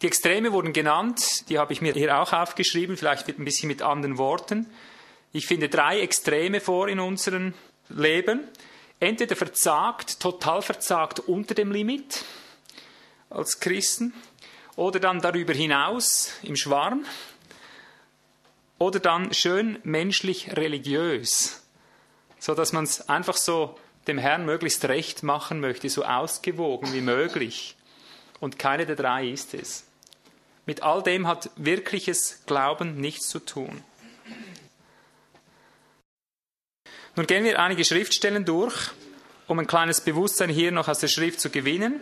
Die Extreme wurden genannt, die habe ich mir hier auch aufgeschrieben, vielleicht ein bisschen mit anderen Worten. Ich finde drei Extreme vor in unserem Leben. Entweder verzagt, total verzagt unter dem Limit, als Christen oder dann darüber hinaus im Schwarm oder dann schön menschlich religiös, so dass man es einfach so dem Herrn möglichst recht machen möchte, so ausgewogen wie möglich. Und keine der drei ist es. Mit all dem hat wirkliches Glauben nichts zu tun. Nun gehen wir einige Schriftstellen durch, um ein kleines Bewusstsein hier noch aus der Schrift zu gewinnen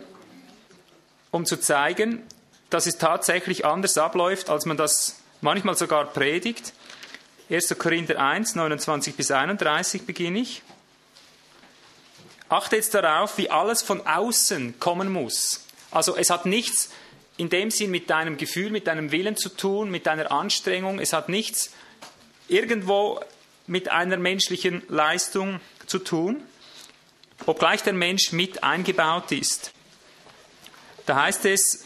um zu zeigen, dass es tatsächlich anders abläuft, als man das manchmal sogar predigt. 1. Korinther 1, 29 bis 31 beginne ich. Achte jetzt darauf, wie alles von außen kommen muss. Also es hat nichts in dem Sinn mit deinem Gefühl, mit deinem Willen zu tun, mit deiner Anstrengung. Es hat nichts irgendwo mit einer menschlichen Leistung zu tun, obgleich der Mensch mit eingebaut ist. Da heißt es,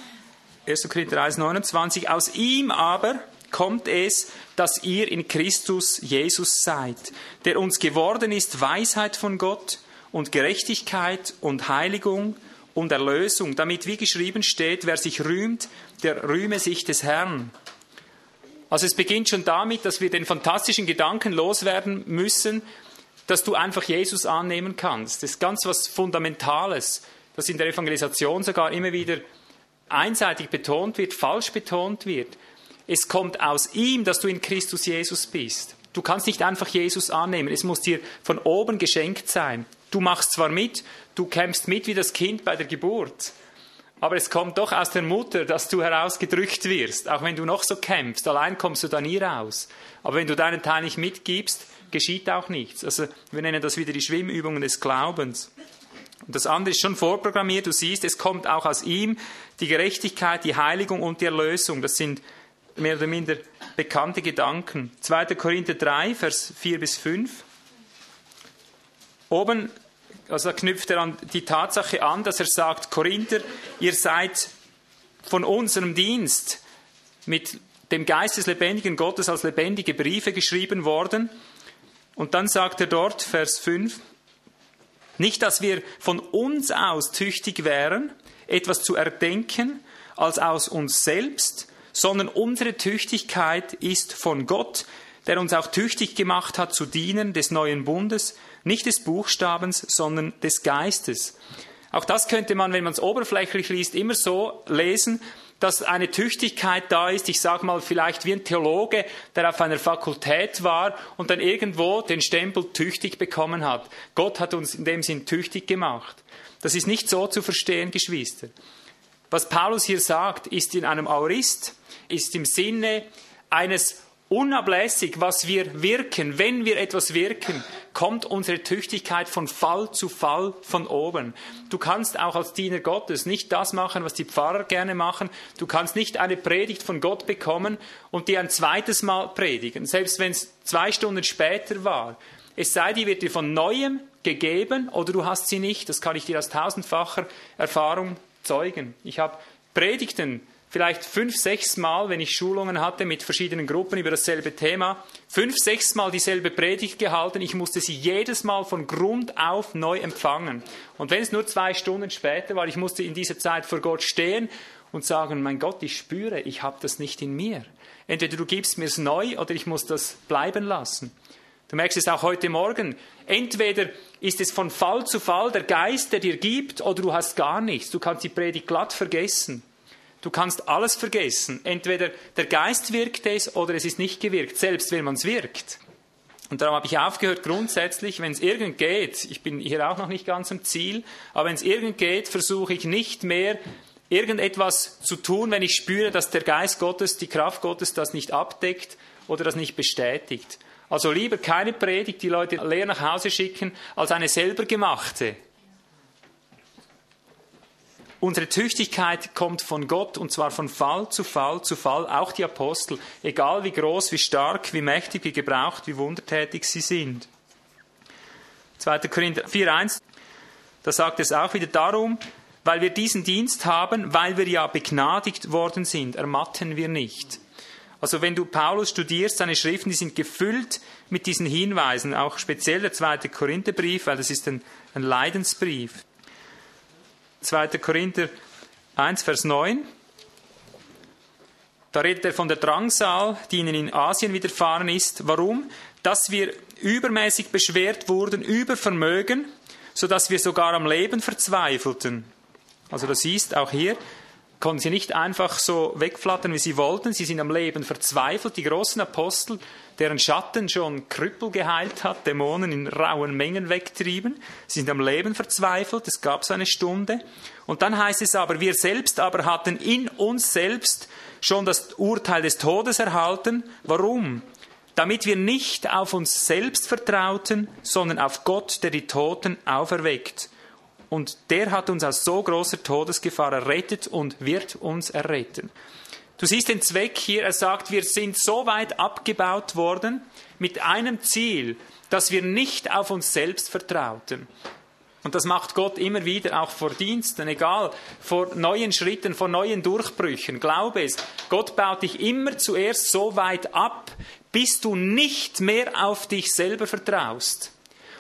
1. Korinther 1, 29, aus ihm aber kommt es, dass ihr in Christus Jesus seid, der uns geworden ist Weisheit von Gott und Gerechtigkeit und Heiligung und Erlösung, damit wie geschrieben steht, wer sich rühmt, der rühme sich des Herrn. Also es beginnt schon damit, dass wir den fantastischen Gedanken loswerden müssen, dass du einfach Jesus annehmen kannst. Das ist ganz was Fundamentales das in der Evangelisation sogar immer wieder einseitig betont wird, falsch betont wird. Es kommt aus ihm, dass du in Christus Jesus bist. Du kannst nicht einfach Jesus annehmen. Es muss dir von oben geschenkt sein. Du machst zwar mit, du kämpfst mit wie das Kind bei der Geburt, aber es kommt doch aus der Mutter, dass du herausgedrückt wirst. Auch wenn du noch so kämpfst, allein kommst du da nie raus. Aber wenn du deinen Teil nicht mitgibst, geschieht auch nichts. Also wir nennen das wieder die Schwimmübungen des Glaubens. Und das andere ist schon vorprogrammiert. Du siehst, es kommt auch aus ihm die Gerechtigkeit, die Heiligung und die Erlösung. Das sind mehr oder minder bekannte Gedanken. 2. Korinther 3, Vers 4 bis 5. Oben, also knüpft er an die Tatsache an, dass er sagt, Korinther, ihr seid von unserem Dienst mit dem Geist des lebendigen Gottes als lebendige Briefe geschrieben worden. Und dann sagt er dort, Vers 5, nicht, dass wir von uns aus tüchtig wären, etwas zu erdenken, als aus uns selbst, sondern unsere Tüchtigkeit ist von Gott, der uns auch tüchtig gemacht hat zu dienen des neuen Bundes, nicht des Buchstabens, sondern des Geistes. Auch das könnte man, wenn man es oberflächlich liest, immer so lesen, dass eine Tüchtigkeit da ist, ich sage mal vielleicht wie ein Theologe, der auf einer Fakultät war und dann irgendwo den Stempel tüchtig bekommen hat. Gott hat uns in dem Sinn tüchtig gemacht. Das ist nicht so zu verstehen, Geschwister. Was Paulus hier sagt, ist in einem Aurist, ist im Sinne eines unablässig, was wir wirken, wenn wir etwas wirken, kommt unsere Tüchtigkeit von Fall zu Fall von oben. Du kannst auch als Diener Gottes nicht das machen, was die Pfarrer gerne machen. Du kannst nicht eine Predigt von Gott bekommen und die ein zweites Mal predigen, selbst wenn es zwei Stunden später war. Es sei, die wird dir von neuem gegeben oder du hast sie nicht. Das kann ich dir aus tausendfacher Erfahrung zeugen. Ich habe Predigten vielleicht fünf, sechs Mal, wenn ich Schulungen hatte mit verschiedenen Gruppen über dasselbe Thema, fünf, sechs Mal dieselbe Predigt gehalten. Ich musste sie jedes Mal von Grund auf neu empfangen. Und wenn es nur zwei Stunden später war, ich musste in dieser Zeit vor Gott stehen und sagen, mein Gott, ich spüre, ich habe das nicht in mir. Entweder du gibst mir es neu oder ich muss das bleiben lassen. Du merkst es auch heute Morgen. Entweder ist es von Fall zu Fall der Geist, der dir gibt, oder du hast gar nichts. Du kannst die Predigt glatt vergessen. Du kannst alles vergessen. Entweder der Geist wirkt es oder es ist nicht gewirkt, selbst wenn man es wirkt. Und darum habe ich aufgehört, grundsätzlich, wenn es irgend geht, ich bin hier auch noch nicht ganz am Ziel, aber wenn es irgend geht, versuche ich nicht mehr irgendetwas zu tun, wenn ich spüre, dass der Geist Gottes, die Kraft Gottes das nicht abdeckt oder das nicht bestätigt. Also lieber keine Predigt, die Leute leer nach Hause schicken, als eine selber gemachte. Unsere Tüchtigkeit kommt von Gott und zwar von Fall zu Fall zu Fall, auch die Apostel, egal wie groß, wie stark, wie mächtig, wie gebraucht, wie wundertätig sie sind. 2. Korinther 4.1, da sagt es auch wieder darum, weil wir diesen Dienst haben, weil wir ja begnadigt worden sind, ermatten wir nicht. Also wenn du Paulus studierst, seine Schriften, die sind gefüllt mit diesen Hinweisen, auch speziell der zweite Korintherbrief, weil das ist ein, ein Leidensbrief. 2. Korinther 1, Vers 9. Da redet er von der Drangsal, die ihnen in Asien widerfahren ist. Warum? Dass wir übermäßig beschwert wurden über Vermögen, sodass wir sogar am Leben verzweifelten. Also das ist auch hier, konnten sie nicht einfach so wegflattern, wie sie wollten. Sie sind am Leben verzweifelt. Die großen Apostel, deren Schatten schon Krüppel geheilt hat, Dämonen in rauen Mengen wegtrieben. Sie sind am Leben verzweifelt. Es gab so eine Stunde. Und dann heißt es aber, wir selbst aber hatten in uns selbst schon das Urteil des Todes erhalten. Warum? Damit wir nicht auf uns selbst vertrauten, sondern auf Gott, der die Toten auferweckt und der hat uns aus so großer Todesgefahr errettet und wird uns erretten. Du siehst den Zweck hier, er sagt, wir sind so weit abgebaut worden mit einem Ziel, dass wir nicht auf uns selbst vertrauten. Und das macht Gott immer wieder, auch vor Diensten, egal, vor neuen Schritten, vor neuen Durchbrüchen. Glaube es, Gott baut dich immer zuerst so weit ab, bis du nicht mehr auf dich selber vertraust.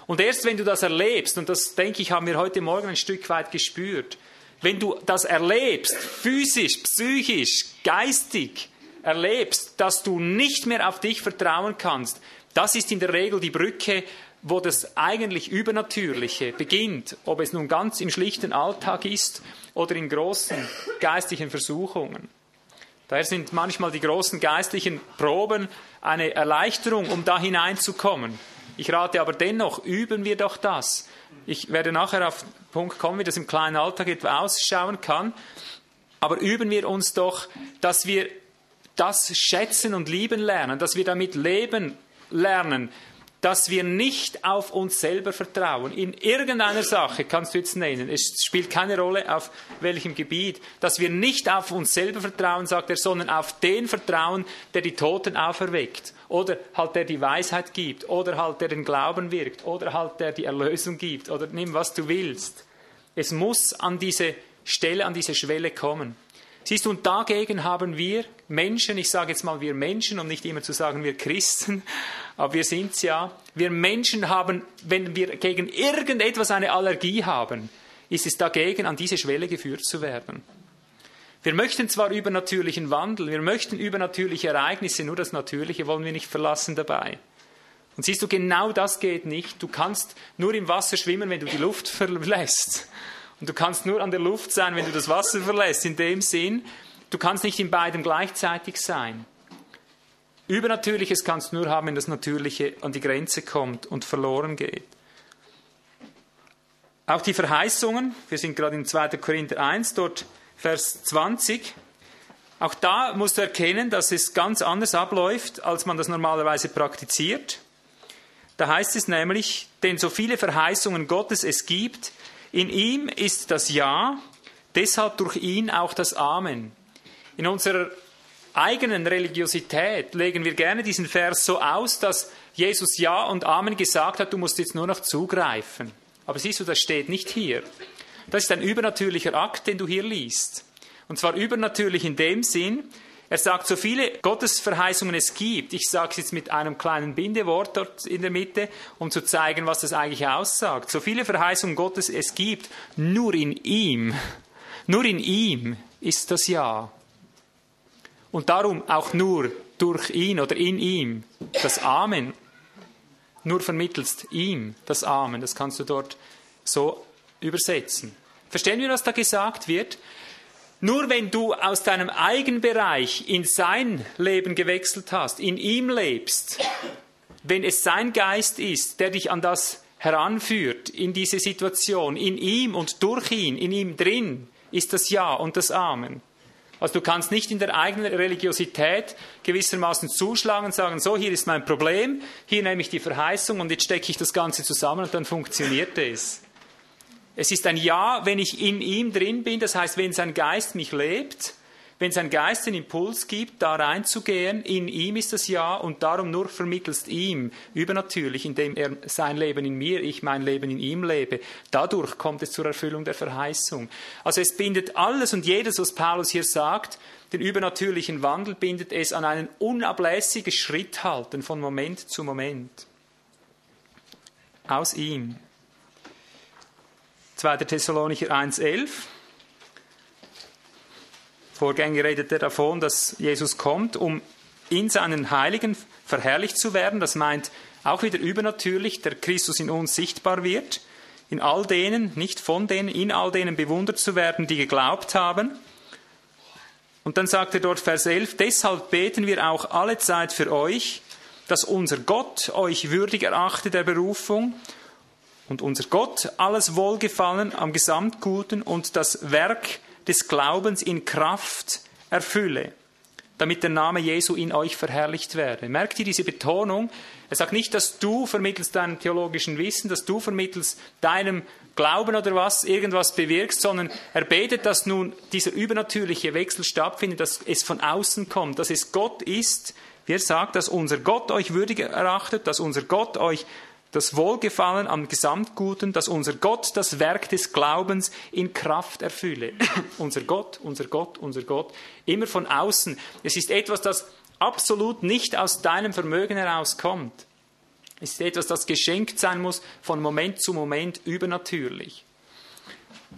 Und erst wenn du das erlebst, und das denke ich, haben wir heute Morgen ein Stück weit gespürt, wenn du das erlebst, physisch, psychisch, geistig erlebst, dass du nicht mehr auf dich vertrauen kannst, das ist in der Regel die Brücke, wo das eigentlich Übernatürliche beginnt, ob es nun ganz im schlichten Alltag ist oder in großen geistlichen Versuchungen. Daher sind manchmal die großen geistlichen Proben eine Erleichterung, um da hineinzukommen. Ich rate aber dennoch, üben wir doch das. Ich werde nachher auf den Punkt kommen, wie das im kleinen Alltag etwa ausschauen kann. Aber üben wir uns doch, dass wir das schätzen und lieben lernen, dass wir damit leben lernen, dass wir nicht auf uns selber vertrauen. In irgendeiner Sache kannst du jetzt nennen, es spielt keine Rolle auf welchem Gebiet, dass wir nicht auf uns selber vertrauen, sagt er, sondern auf den vertrauen, der die Toten auferweckt. Oder halt der die Weisheit gibt. Oder halt der den Glauben wirkt. Oder halt der die Erlösung gibt. Oder nimm, was du willst. Es muss an diese Stelle, an diese Schwelle kommen. Siehst du, und dagegen haben wir Menschen, ich sage jetzt mal wir Menschen, um nicht immer zu sagen wir Christen, aber wir sind es ja, wir Menschen haben, wenn wir gegen irgendetwas eine Allergie haben, ist es dagegen, an diese Schwelle geführt zu werden. Wir möchten zwar übernatürlichen Wandel, wir möchten übernatürliche Ereignisse, nur das Natürliche wollen wir nicht verlassen dabei. Und siehst du, genau das geht nicht. Du kannst nur im Wasser schwimmen, wenn du die Luft verlässt. Und du kannst nur an der Luft sein, wenn du das Wasser verlässt. In dem Sinn, du kannst nicht in beidem gleichzeitig sein. Übernatürliches kannst du nur haben, wenn das Natürliche an die Grenze kommt und verloren geht. Auch die Verheißungen, wir sind gerade in 2. Korinther 1, dort Vers 20. Auch da musst du erkennen, dass es ganz anders abläuft, als man das normalerweise praktiziert. Da heißt es nämlich, denn so viele Verheißungen Gottes es gibt, in ihm ist das Ja, deshalb durch ihn auch das Amen. In unserer eigenen Religiosität legen wir gerne diesen Vers so aus, dass Jesus Ja und Amen gesagt hat, du musst jetzt nur noch zugreifen. Aber siehst du, das steht nicht hier. Das ist ein übernatürlicher Akt, den du hier liest. Und zwar übernatürlich in dem Sinn, er sagt, so viele Gottesverheißungen es gibt, ich sage es jetzt mit einem kleinen Bindewort dort in der Mitte, um zu zeigen, was das eigentlich aussagt. So viele Verheißungen Gottes es gibt, nur in ihm, nur in ihm ist das Ja. Und darum auch nur durch ihn oder in ihm das Amen. nur vermittelst ihm das Amen. Das kannst du dort so übersetzen. Verstehen wir, was da gesagt wird? Nur wenn du aus deinem Eigenbereich in sein Leben gewechselt hast, in ihm lebst, wenn es sein Geist ist, der dich an das heranführt, in diese Situation, in ihm und durch ihn, in ihm drin, ist das Ja und das Amen. Also du kannst nicht in der eigenen Religiosität gewissermaßen zuschlagen und sagen, so, hier ist mein Problem, hier nehme ich die Verheißung und jetzt stecke ich das Ganze zusammen und dann funktioniert es. Es ist ein Ja, wenn ich in ihm drin bin, das heißt, wenn sein Geist mich lebt, wenn sein Geist den Impuls gibt, da reinzugehen, in ihm ist das Ja und darum nur vermittelst ihm, übernatürlich, indem er sein Leben in mir, ich mein Leben in ihm lebe. Dadurch kommt es zur Erfüllung der Verheißung. Also es bindet alles und jedes, was Paulus hier sagt, den übernatürlichen Wandel bindet es an ein unablässiges Schritthalten von Moment zu Moment. Aus ihm. 2. Thessalonicher 1,11 Vorgänger redet er davon, dass Jesus kommt, um in seinen Heiligen verherrlicht zu werden. Das meint auch wieder übernatürlich, der Christus in uns sichtbar wird. In all denen, nicht von denen, in all denen bewundert zu werden, die geglaubt haben. Und dann sagt er dort Vers 11, deshalb beten wir auch alle Zeit für euch, dass unser Gott euch würdig erachte der Berufung und unser Gott alles Wohlgefallen am Gesamtguten und das Werk des Glaubens in Kraft erfülle, damit der Name Jesu in euch verherrlicht werde. Merkt ihr diese Betonung? Er sagt nicht, dass du vermittelst deinem theologischen Wissen, dass du vermittelst deinem Glauben oder was irgendwas bewirkst, sondern er betet, dass nun dieser übernatürliche Wechsel stattfindet, dass es von außen kommt, dass es Gott ist, wie er sagt, dass unser Gott euch würdig erachtet, dass unser Gott euch das Wohlgefallen am Gesamtguten, dass unser Gott das Werk des Glaubens in Kraft erfülle. unser Gott, unser Gott, unser Gott, immer von außen. Es ist etwas, das absolut nicht aus deinem Vermögen herauskommt. Es ist etwas, das geschenkt sein muss, von Moment zu Moment übernatürlich.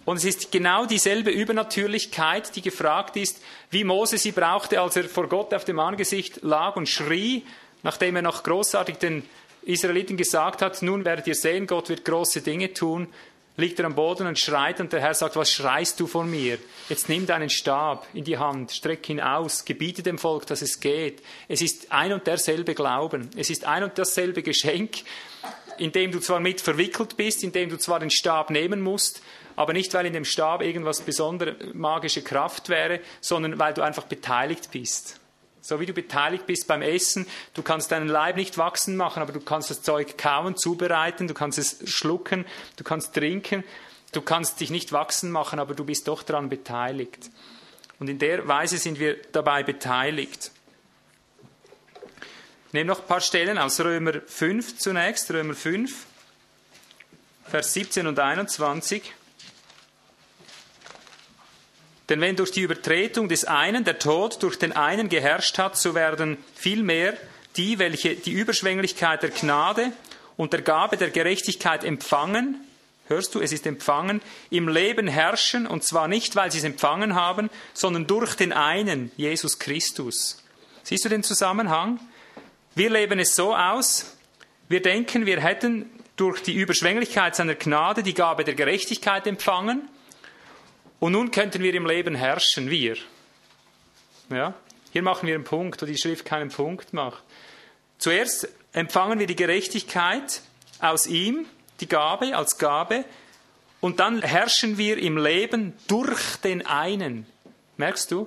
Und es ist genau dieselbe Übernatürlichkeit, die gefragt ist, wie Mose sie brauchte, als er vor Gott auf dem Angesicht lag und schrie, nachdem er noch großartig den Israeliten gesagt hat, nun werdet ihr sehen, Gott wird große Dinge tun, liegt er am Boden und schreit und der Herr sagt, was schreist du vor mir? Jetzt nimm deinen Stab in die Hand, streck ihn aus, gebiete dem Volk, dass es geht. Es ist ein und derselbe Glauben, es ist ein und dasselbe Geschenk, in dem du zwar mit verwickelt bist, in dem du zwar den Stab nehmen musst, aber nicht, weil in dem Stab irgendwas besondere magische Kraft wäre, sondern weil du einfach beteiligt bist. So wie du beteiligt bist beim Essen, du kannst deinen Leib nicht wachsen machen, aber du kannst das Zeug kauen, zubereiten, du kannst es schlucken, du kannst trinken, du kannst dich nicht wachsen machen, aber du bist doch daran beteiligt. Und in der Weise sind wir dabei beteiligt. Ich nehme noch ein paar Stellen aus Römer 5 zunächst, Römer 5, Vers 17 und 21. Denn wenn durch die Übertretung des einen der Tod durch den einen geherrscht hat, so werden vielmehr die, welche die Überschwänglichkeit der Gnade und der Gabe der Gerechtigkeit empfangen, hörst du, es ist empfangen, im Leben herrschen, und zwar nicht, weil sie es empfangen haben, sondern durch den einen, Jesus Christus. Siehst du den Zusammenhang? Wir leben es so aus, wir denken, wir hätten durch die Überschwänglichkeit seiner Gnade die Gabe der Gerechtigkeit empfangen, und nun könnten wir im Leben herrschen, wir. Ja? Hier machen wir einen Punkt, wo die Schrift keinen Punkt macht. Zuerst empfangen wir die Gerechtigkeit aus ihm, die Gabe als Gabe, und dann herrschen wir im Leben durch den einen. Merkst du?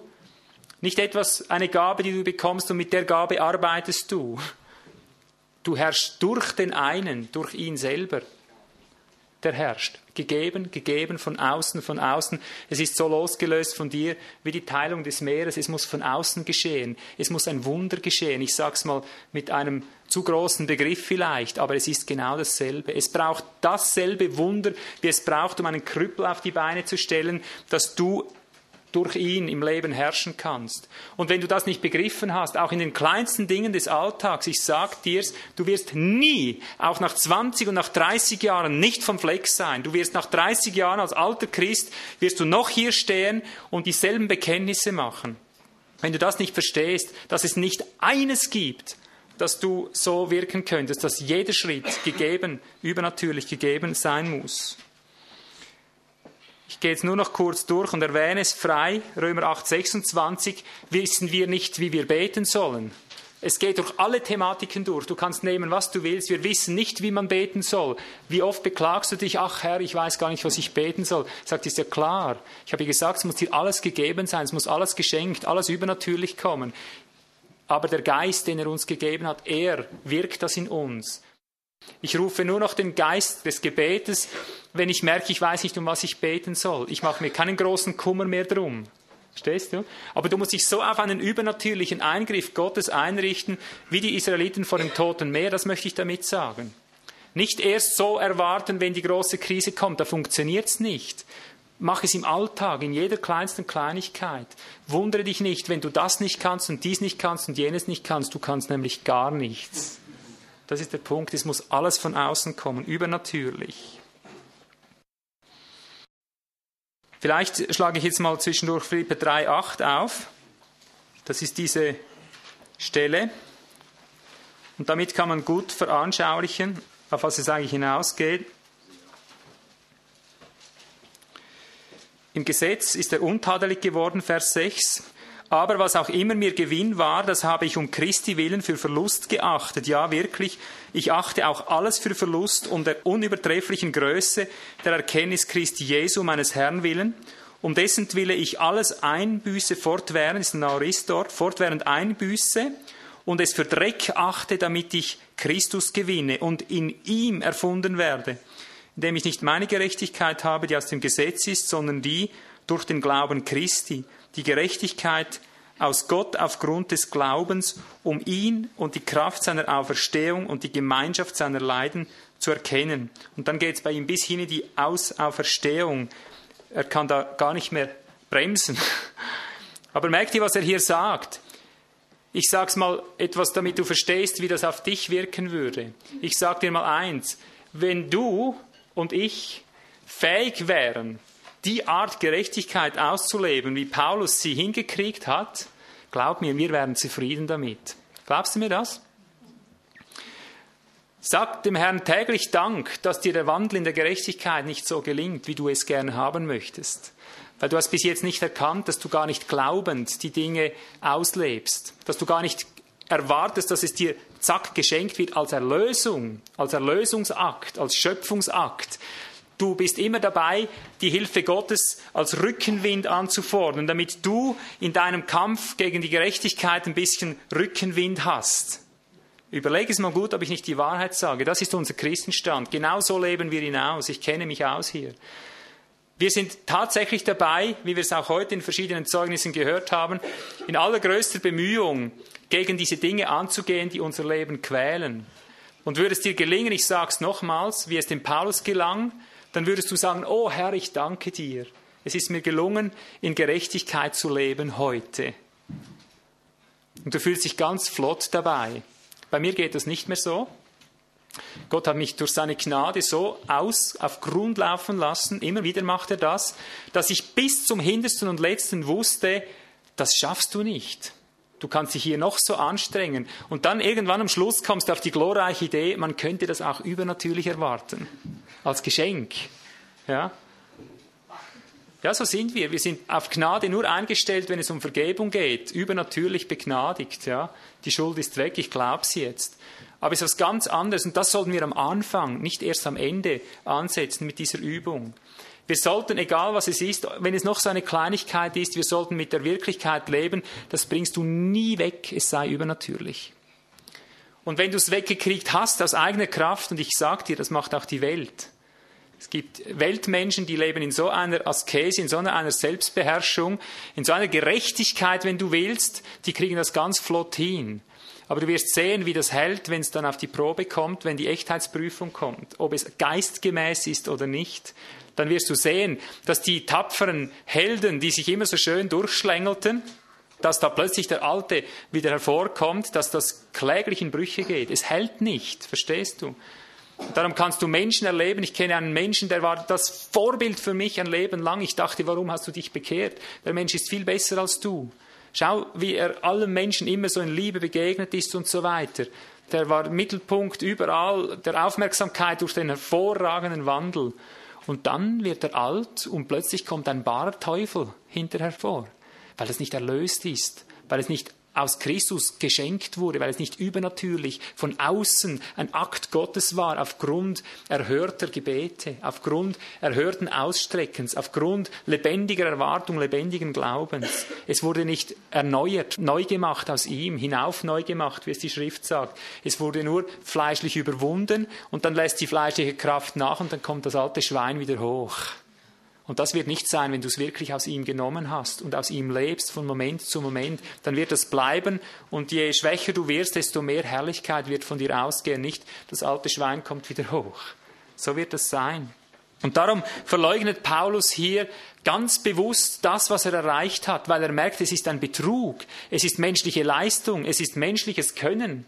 Nicht etwas, eine Gabe, die du bekommst und mit der Gabe arbeitest du. Du herrschst durch den einen, durch ihn selber der herrscht. Gegeben, gegeben von außen, von außen. Es ist so losgelöst von dir wie die Teilung des Meeres. Es muss von außen geschehen. Es muss ein Wunder geschehen. Ich sage es mal mit einem zu großen Begriff vielleicht, aber es ist genau dasselbe. Es braucht dasselbe Wunder, wie es braucht, um einen Krüppel auf die Beine zu stellen, dass du durch ihn im Leben herrschen kannst. Und wenn du das nicht begriffen hast, auch in den kleinsten Dingen des Alltags, ich sag dir's, du wirst nie, auch nach 20 und nach 30 Jahren nicht vom Fleck sein. Du wirst nach 30 Jahren als alter Christ, wirst du noch hier stehen und dieselben Bekenntnisse machen. Wenn du das nicht verstehst, dass es nicht eines gibt, dass du so wirken könntest, dass jeder Schritt gegeben, übernatürlich gegeben sein muss. Ich gehe jetzt nur noch kurz durch und erwähne es frei. Römer 8, 26 wissen wir nicht, wie wir beten sollen. Es geht durch alle Thematiken durch. Du kannst nehmen, was du willst. Wir wissen nicht, wie man beten soll. Wie oft beklagst du dich, ach Herr, ich weiß gar nicht, was ich beten soll. Sagt, ist ja klar. Ich habe gesagt, es muss dir alles gegeben sein, es muss alles geschenkt, alles übernatürlich kommen. Aber der Geist, den er uns gegeben hat, er wirkt das in uns. Ich rufe nur noch den Geist des Gebetes, wenn ich merke, ich weiß nicht, um was ich beten soll. Ich mache mir keinen großen Kummer mehr drum. Verstehst du? Aber du musst dich so auf einen übernatürlichen Eingriff Gottes einrichten, wie die Israeliten vor dem Toten Meer, das möchte ich damit sagen. Nicht erst so erwarten, wenn die große Krise kommt, da funktioniert es nicht. Mach es im Alltag, in jeder kleinsten Kleinigkeit. Wundere dich nicht, wenn du das nicht kannst und dies nicht kannst und jenes nicht kannst. Du kannst nämlich gar nichts. Das ist der Punkt. Es muss alles von außen kommen, übernatürlich. Vielleicht schlage ich jetzt mal zwischendurch Philippe 3,8 auf. Das ist diese Stelle. Und damit kann man gut veranschaulichen, auf was es eigentlich hinausgeht. Im Gesetz ist er untadelig geworden, Vers 6. Aber was auch immer mir Gewinn war, das habe ich um Christi willen für Verlust geachtet. Ja, wirklich, ich achte auch alles für Verlust um der unübertrefflichen Größe der Erkenntnis Christi Jesu, meines Herrn willen, um dessen Wille ich alles einbüße fortwährend, ist ein Aorist dort, fortwährend einbüße und es für Dreck achte, damit ich Christus gewinne und in ihm erfunden werde, indem ich nicht meine Gerechtigkeit habe, die aus dem Gesetz ist, sondern die durch den Glauben Christi, die Gerechtigkeit aus Gott aufgrund des Glaubens, um ihn und die Kraft seiner Auferstehung und die Gemeinschaft seiner Leiden zu erkennen. Und dann geht es bei ihm bis hin in die Auferstehung. Er kann da gar nicht mehr bremsen. Aber merkt ihr, was er hier sagt? Ich sage es mal etwas, damit du verstehst, wie das auf dich wirken würde. Ich sage dir mal eins. Wenn du und ich fähig wären, die Art Gerechtigkeit auszuleben, wie Paulus sie hingekriegt hat, glaub mir, wir werden zufrieden damit. Glaubst du mir das? Sag dem Herrn täglich Dank, dass dir der Wandel in der Gerechtigkeit nicht so gelingt, wie du es gerne haben möchtest. Weil du hast bis jetzt nicht erkannt, dass du gar nicht glaubend die Dinge auslebst, dass du gar nicht erwartest, dass es dir zack geschenkt wird als Erlösung, als Erlösungsakt, als Schöpfungsakt, Du bist immer dabei, die Hilfe Gottes als Rückenwind anzufordern, damit du in deinem Kampf gegen die Gerechtigkeit ein bisschen Rückenwind hast. Überlege es mal gut, ob ich nicht die Wahrheit sage. Das ist unser Christenstand. Genau so leben wir hinaus. Ich kenne mich aus hier. Wir sind tatsächlich dabei, wie wir es auch heute in verschiedenen Zeugnissen gehört haben, in allergrößter Bemühung gegen diese Dinge anzugehen, die unser Leben quälen. Und würde es dir gelingen, ich sage es nochmals, wie es dem Paulus gelang, dann würdest du sagen, oh Herr, ich danke dir. Es ist mir gelungen, in Gerechtigkeit zu leben heute. Und du fühlst dich ganz flott dabei. Bei mir geht das nicht mehr so. Gott hat mich durch seine Gnade so aus, auf Grund laufen lassen, immer wieder macht er das, dass ich bis zum Hintersten und Letzten wusste, das schaffst du nicht. Du kannst dich hier noch so anstrengen. Und dann irgendwann am Schluss kommst du auf die glorreiche Idee, man könnte das auch übernatürlich erwarten. Als Geschenk. Ja? Ja, so sind wir. Wir sind auf Gnade nur eingestellt, wenn es um Vergebung geht. Übernatürlich begnadigt. Ja? Die Schuld ist weg, ich glaube sie jetzt. Aber es ist was ganz anderes und das sollten wir am Anfang, nicht erst am Ende ansetzen mit dieser Übung. Wir sollten, egal was es ist, wenn es noch so eine Kleinigkeit ist, wir sollten mit der Wirklichkeit leben, das bringst du nie weg, es sei übernatürlich. Und wenn du es weggekriegt hast aus eigener Kraft, und ich sage dir, das macht auch die Welt. Es gibt Weltmenschen, die leben in so einer Askese, in so einer Selbstbeherrschung, in so einer Gerechtigkeit, wenn du willst, die kriegen das ganz flott hin. Aber du wirst sehen, wie das hält, wenn es dann auf die Probe kommt, wenn die Echtheitsprüfung kommt, ob es geistgemäß ist oder nicht dann wirst du sehen, dass die tapferen Helden, die sich immer so schön durchschlängelten, dass da plötzlich der Alte wieder hervorkommt, dass das kläglich in Brüche geht. Es hält nicht, verstehst du? Darum kannst du Menschen erleben. Ich kenne einen Menschen, der war das Vorbild für mich ein Leben lang. Ich dachte, warum hast du dich bekehrt? Der Mensch ist viel besser als du. Schau, wie er allen Menschen immer so in Liebe begegnet ist und so weiter. Der war Mittelpunkt überall der Aufmerksamkeit durch den hervorragenden Wandel. Und dann wird er alt und plötzlich kommt ein wahrer Teufel hinterher vor, weil es nicht erlöst ist, weil es nicht aus Christus geschenkt wurde, weil es nicht übernatürlich von außen ein Akt Gottes war, aufgrund erhörter Gebete, aufgrund erhörten Ausstreckens, aufgrund lebendiger Erwartung, lebendigen Glaubens. Es wurde nicht erneuert, neu gemacht aus ihm, hinauf neu gemacht, wie es die Schrift sagt. Es wurde nur fleischlich überwunden und dann lässt die fleischliche Kraft nach und dann kommt das alte Schwein wieder hoch. Und das wird nicht sein, wenn du es wirklich aus ihm genommen hast und aus ihm lebst von Moment zu Moment. Dann wird das bleiben und je schwächer du wirst, desto mehr Herrlichkeit wird von dir ausgehen. Nicht das alte Schwein kommt wieder hoch. So wird es sein. Und darum verleugnet Paulus hier ganz bewusst das, was er erreicht hat, weil er merkt, es ist ein Betrug, es ist menschliche Leistung, es ist menschliches Können.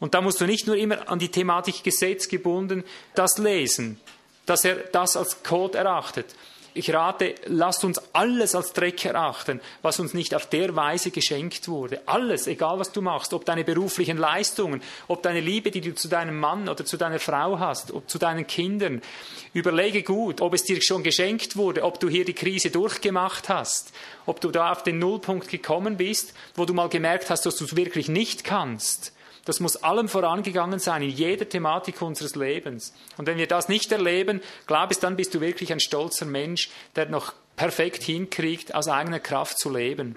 Und da musst du nicht nur immer an die Thematik Gesetz gebunden das lesen, dass er das als Code erachtet, ich rate, lasst uns alles als Dreck erachten, was uns nicht auf der Weise geschenkt wurde. Alles, egal was du machst, ob deine beruflichen Leistungen, ob deine Liebe, die du zu deinem Mann oder zu deiner Frau hast, ob zu deinen Kindern. Überlege gut, ob es dir schon geschenkt wurde, ob du hier die Krise durchgemacht hast, ob du da auf den Nullpunkt gekommen bist, wo du mal gemerkt hast, dass du es wirklich nicht kannst. Das muss allem vorangegangen sein, in jeder Thematik unseres Lebens. Und wenn wir das nicht erleben, glaube ich, dann bist du wirklich ein stolzer Mensch, der noch perfekt hinkriegt, aus eigener Kraft zu leben.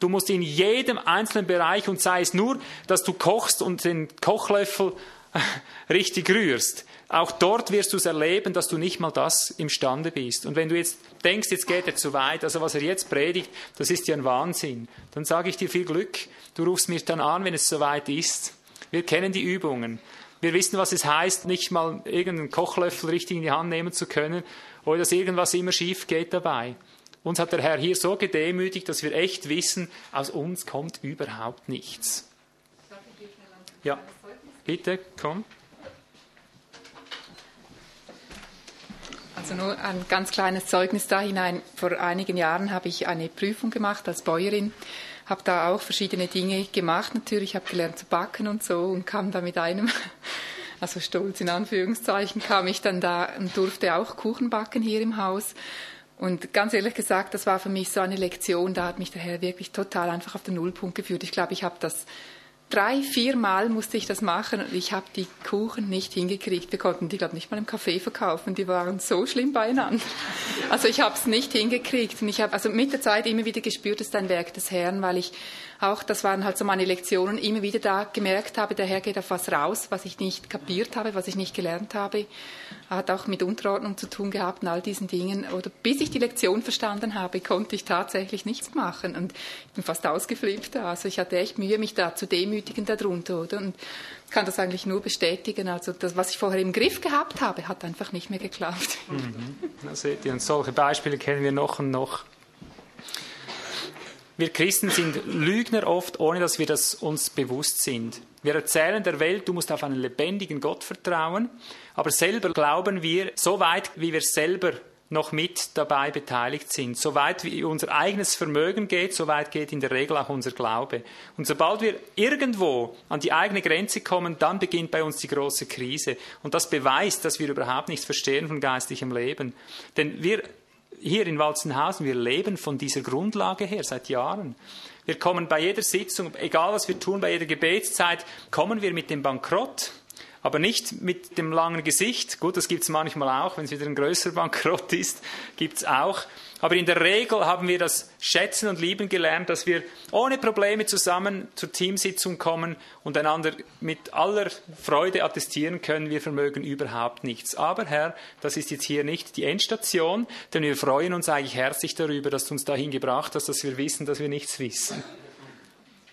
Du musst in jedem einzelnen Bereich, und sei es nur, dass du kochst und den Kochlöffel richtig rührst, auch dort wirst du es erleben, dass du nicht mal das imstande bist. Und wenn du jetzt denkst, jetzt geht er zu weit, also was er jetzt predigt, das ist ja ein Wahnsinn, dann sage ich dir viel Glück. Du rufst mich dann an, wenn es soweit ist. Wir kennen die Übungen. Wir wissen, was es heißt, nicht mal irgendeinen Kochlöffel richtig in die Hand nehmen zu können oder dass irgendwas immer schief geht dabei. Uns hat der Herr hier so gedemütigt, dass wir echt wissen, aus uns kommt überhaupt nichts. Ja, bitte, komm. Also nur ein ganz kleines Zeugnis da hinein. Vor einigen Jahren habe ich eine Prüfung gemacht als Bäuerin, habe da auch verschiedene Dinge gemacht. Natürlich habe gelernt zu backen und so und kam da mit einem, also stolz in Anführungszeichen, kam ich dann da und durfte auch Kuchen backen hier im Haus. Und ganz ehrlich gesagt, das war für mich so eine Lektion, da hat mich der Herr wirklich total einfach auf den Nullpunkt geführt. Ich glaube, ich habe das drei, vier Mal musste ich das machen und ich habe die Kuchen nicht hingekriegt. Wir konnten die, glaube ich, nicht mal im Café verkaufen. Die waren so schlimm beieinander. Also ich habe es nicht hingekriegt. Und ich habe also mit der Zeit immer wieder gespürt, es ist ein Werk des Herrn, weil ich auch, das waren halt so meine Lektionen, immer wieder da gemerkt habe, der Herr geht auf was raus, was ich nicht kapiert habe, was ich nicht gelernt habe. Hat auch mit Unterordnung zu tun gehabt und all diesen Dingen. Oder bis ich die Lektion verstanden habe, konnte ich tatsächlich nichts machen. Und ich bin fast ausgeflippt. Also ich hatte echt Mühe, mich da zu demütigen darunter, oder? Und kann das eigentlich nur bestätigen. Also das, was ich vorher im Griff gehabt habe, hat einfach nicht mehr geklappt. Mhm. Da seht ihr, und solche Beispiele kennen wir noch und noch. Wir Christen sind Lügner oft, ohne dass wir das uns bewusst sind. Wir erzählen der Welt, du musst auf einen lebendigen Gott vertrauen, aber selber glauben wir, so weit wie wir selber noch mit dabei beteiligt sind. So weit wie unser eigenes Vermögen geht, so weit geht in der Regel auch unser Glaube. Und sobald wir irgendwo an die eigene Grenze kommen, dann beginnt bei uns die große Krise. Und das beweist, dass wir überhaupt nichts verstehen von geistlichem Leben. Denn wir hier in Walzenhausen, wir leben von dieser Grundlage her seit Jahren. Wir kommen bei jeder Sitzung, egal was wir tun, bei jeder Gebetszeit, kommen wir mit dem Bankrott aber nicht mit dem langen Gesicht. Gut, das gibt es manchmal auch, wenn es wieder ein größerer Bankrott ist, gibt es auch. Aber in der Regel haben wir das Schätzen und Lieben gelernt, dass wir ohne Probleme zusammen zur Teamsitzung kommen und einander mit aller Freude attestieren können, wir vermögen überhaupt nichts. Aber Herr, das ist jetzt hier nicht die Endstation, denn wir freuen uns eigentlich herzlich darüber, dass du uns dahin gebracht hast, dass wir wissen, dass wir nichts wissen.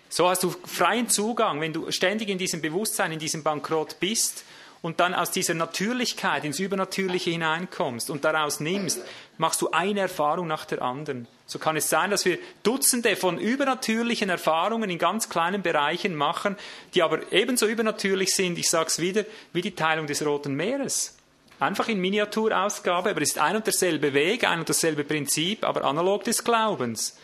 So hast du freien Zugang, wenn du ständig in diesem Bewusstsein, in diesem Bankrott bist und dann aus dieser Natürlichkeit ins Übernatürliche hineinkommst und daraus nimmst, machst du eine Erfahrung nach der anderen. So kann es sein, dass wir Dutzende von übernatürlichen Erfahrungen in ganz kleinen Bereichen machen, die aber ebenso übernatürlich sind, ich sage es wieder, wie die Teilung des Roten Meeres. Einfach in Miniaturausgabe, aber es ist ein und derselbe Weg, ein und dasselbe Prinzip, aber analog des Glaubens.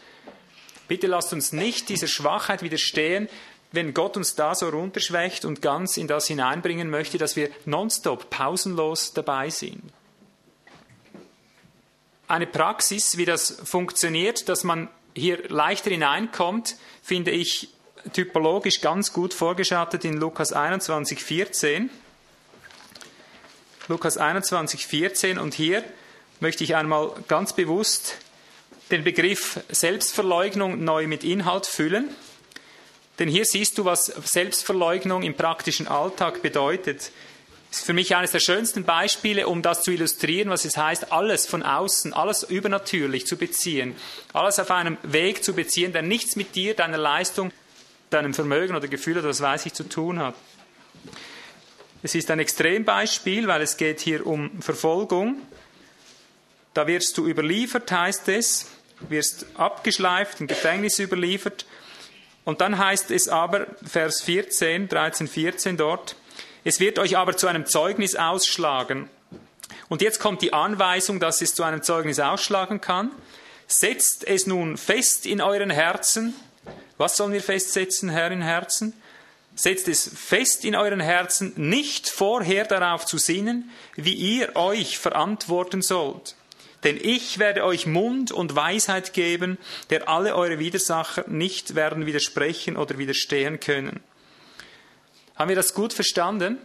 Bitte lasst uns nicht dieser Schwachheit widerstehen, wenn Gott uns da so runterschwächt und ganz in das hineinbringen möchte, dass wir nonstop, pausenlos dabei sind. Eine Praxis, wie das funktioniert, dass man hier leichter hineinkommt, finde ich typologisch ganz gut vorgeschattet in Lukas 21, 14. Lukas 21, 14 und hier möchte ich einmal ganz bewusst den Begriff Selbstverleugnung neu mit Inhalt füllen. Denn hier siehst du, was Selbstverleugnung im praktischen Alltag bedeutet. Ist für mich eines der schönsten Beispiele, um das zu illustrieren, was es heißt, alles von außen, alles übernatürlich zu beziehen, alles auf einem Weg zu beziehen, der nichts mit dir, deiner Leistung, deinem Vermögen oder Gefühl oder was weiß ich zu tun hat. Es ist ein Extrembeispiel, weil es geht hier um Verfolgung. Da wirst du überliefert, heißt es, wirst abgeschleift, in Gefängnis überliefert. Und dann heißt es aber, Vers 14, 13, 14 dort, es wird euch aber zu einem Zeugnis ausschlagen. Und jetzt kommt die Anweisung, dass es zu einem Zeugnis ausschlagen kann. Setzt es nun fest in euren Herzen. Was sollen wir festsetzen, Herr, in Herzen? Setzt es fest in euren Herzen, nicht vorher darauf zu sinnen, wie ihr euch verantworten sollt. Denn ich werde euch Mund und Weisheit geben, der alle eure Widersacher nicht werden widersprechen oder widerstehen können. Haben wir das gut verstanden?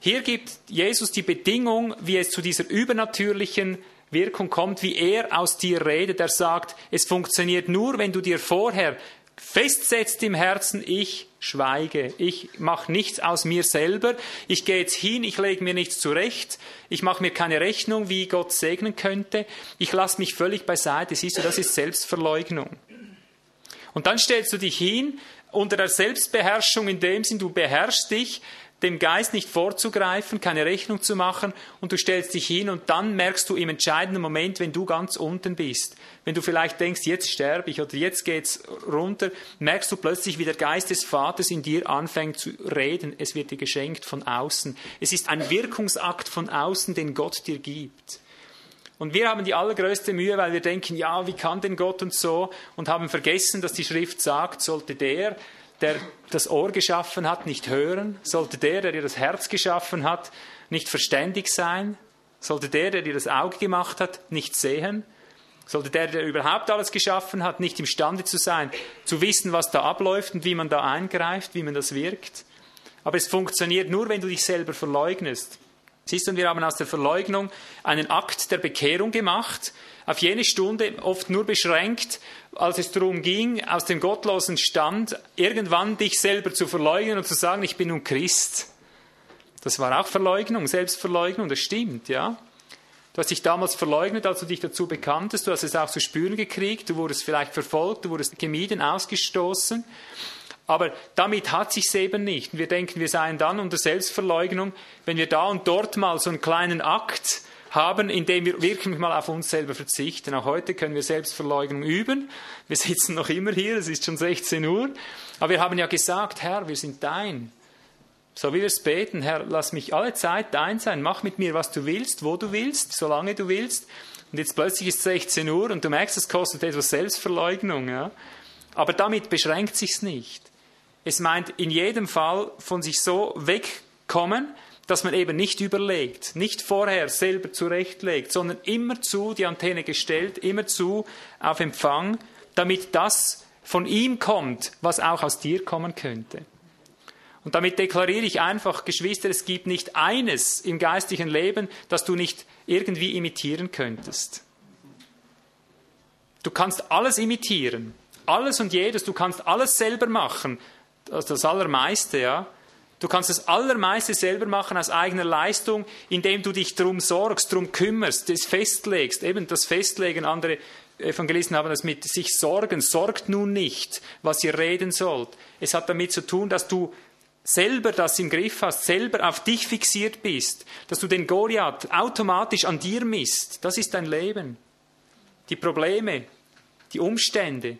Hier gibt Jesus die Bedingung, wie es zu dieser übernatürlichen Wirkung kommt, wie er aus dir redet. Er sagt, es funktioniert nur, wenn du dir vorher festsetzt im Herzen, ich schweige, ich mache nichts aus mir selber, ich gehe jetzt hin, ich lege mir nichts zurecht, ich mache mir keine Rechnung, wie Gott segnen könnte, ich lasse mich völlig beiseite, siehst du, das ist Selbstverleugnung. Und dann stellst du dich hin unter der Selbstbeherrschung in dem Sinn, du beherrschst dich, dem Geist nicht vorzugreifen, keine Rechnung zu machen und du stellst dich hin und dann merkst du im entscheidenden Moment, wenn du ganz unten bist, wenn du vielleicht denkst, jetzt sterbe ich oder jetzt geht's runter, merkst du plötzlich, wie der Geist des Vaters in dir anfängt zu reden. Es wird dir geschenkt von außen. Es ist ein Wirkungsakt von außen, den Gott dir gibt. Und wir haben die allergrößte Mühe, weil wir denken, ja, wie kann denn Gott und so, und haben vergessen, dass die Schrift sagt, sollte der, der das Ohr geschaffen hat, nicht hören? Sollte der, der dir das Herz geschaffen hat, nicht verständig sein? Sollte der, der dir das Auge gemacht hat, nicht sehen? Sollte der, der überhaupt alles geschaffen hat, nicht imstande zu sein, zu wissen, was da abläuft und wie man da eingreift, wie man das wirkt? Aber es funktioniert nur, wenn du dich selber verleugnest. Siehst du, wir haben aus der Verleugnung einen Akt der Bekehrung gemacht, auf jene Stunde oft nur beschränkt, als es darum ging, aus dem gottlosen Stand irgendwann dich selber zu verleugnen und zu sagen, ich bin nun Christ. Das war auch Verleugnung, Selbstverleugnung, das stimmt, ja. Du hast dich damals verleugnet, als du dich dazu bekanntest, du hast es auch zu spüren gekriegt, du wurdest vielleicht verfolgt, du wurdest gemieden, ausgestoßen. Aber damit hat sich's eben nicht. wir denken, wir seien dann unter Selbstverleugnung, wenn wir da und dort mal so einen kleinen Akt haben, in dem wir wirklich mal auf uns selber verzichten. Auch heute können wir Selbstverleugnung üben. Wir sitzen noch immer hier, es ist schon 16 Uhr. Aber wir haben ja gesagt, Herr, wir sind dein. So wie wir es beten, Herr, lass mich alle Zeit dein sein. Mach mit mir, was du willst, wo du willst, solange du willst. Und jetzt plötzlich ist es 16 Uhr und du merkst, es kostet etwas Selbstverleugnung. Ja? Aber damit beschränkt sich's nicht. Es meint in jedem Fall von sich so wegkommen, dass man eben nicht überlegt, nicht vorher selber zurechtlegt, sondern immer zu die Antenne gestellt, immer zu auf Empfang, damit das von ihm kommt, was auch aus dir kommen könnte. Und damit deklariere ich einfach, Geschwister, es gibt nicht eines im geistlichen Leben, das du nicht irgendwie imitieren könntest. Du kannst alles imitieren, alles und jedes, du kannst alles selber machen, das, das Allermeiste, ja. Du kannst das Allermeiste selber machen aus eigener Leistung, indem du dich darum sorgst, darum kümmerst, das festlegst. Eben das Festlegen, andere Evangelisten haben das mit sich sorgen. Sorgt nun nicht, was ihr reden sollt. Es hat damit zu tun, dass du selber das im Griff hast, selber auf dich fixiert bist, dass du den Goliath automatisch an dir misst. Das ist dein Leben. Die Probleme, die Umstände,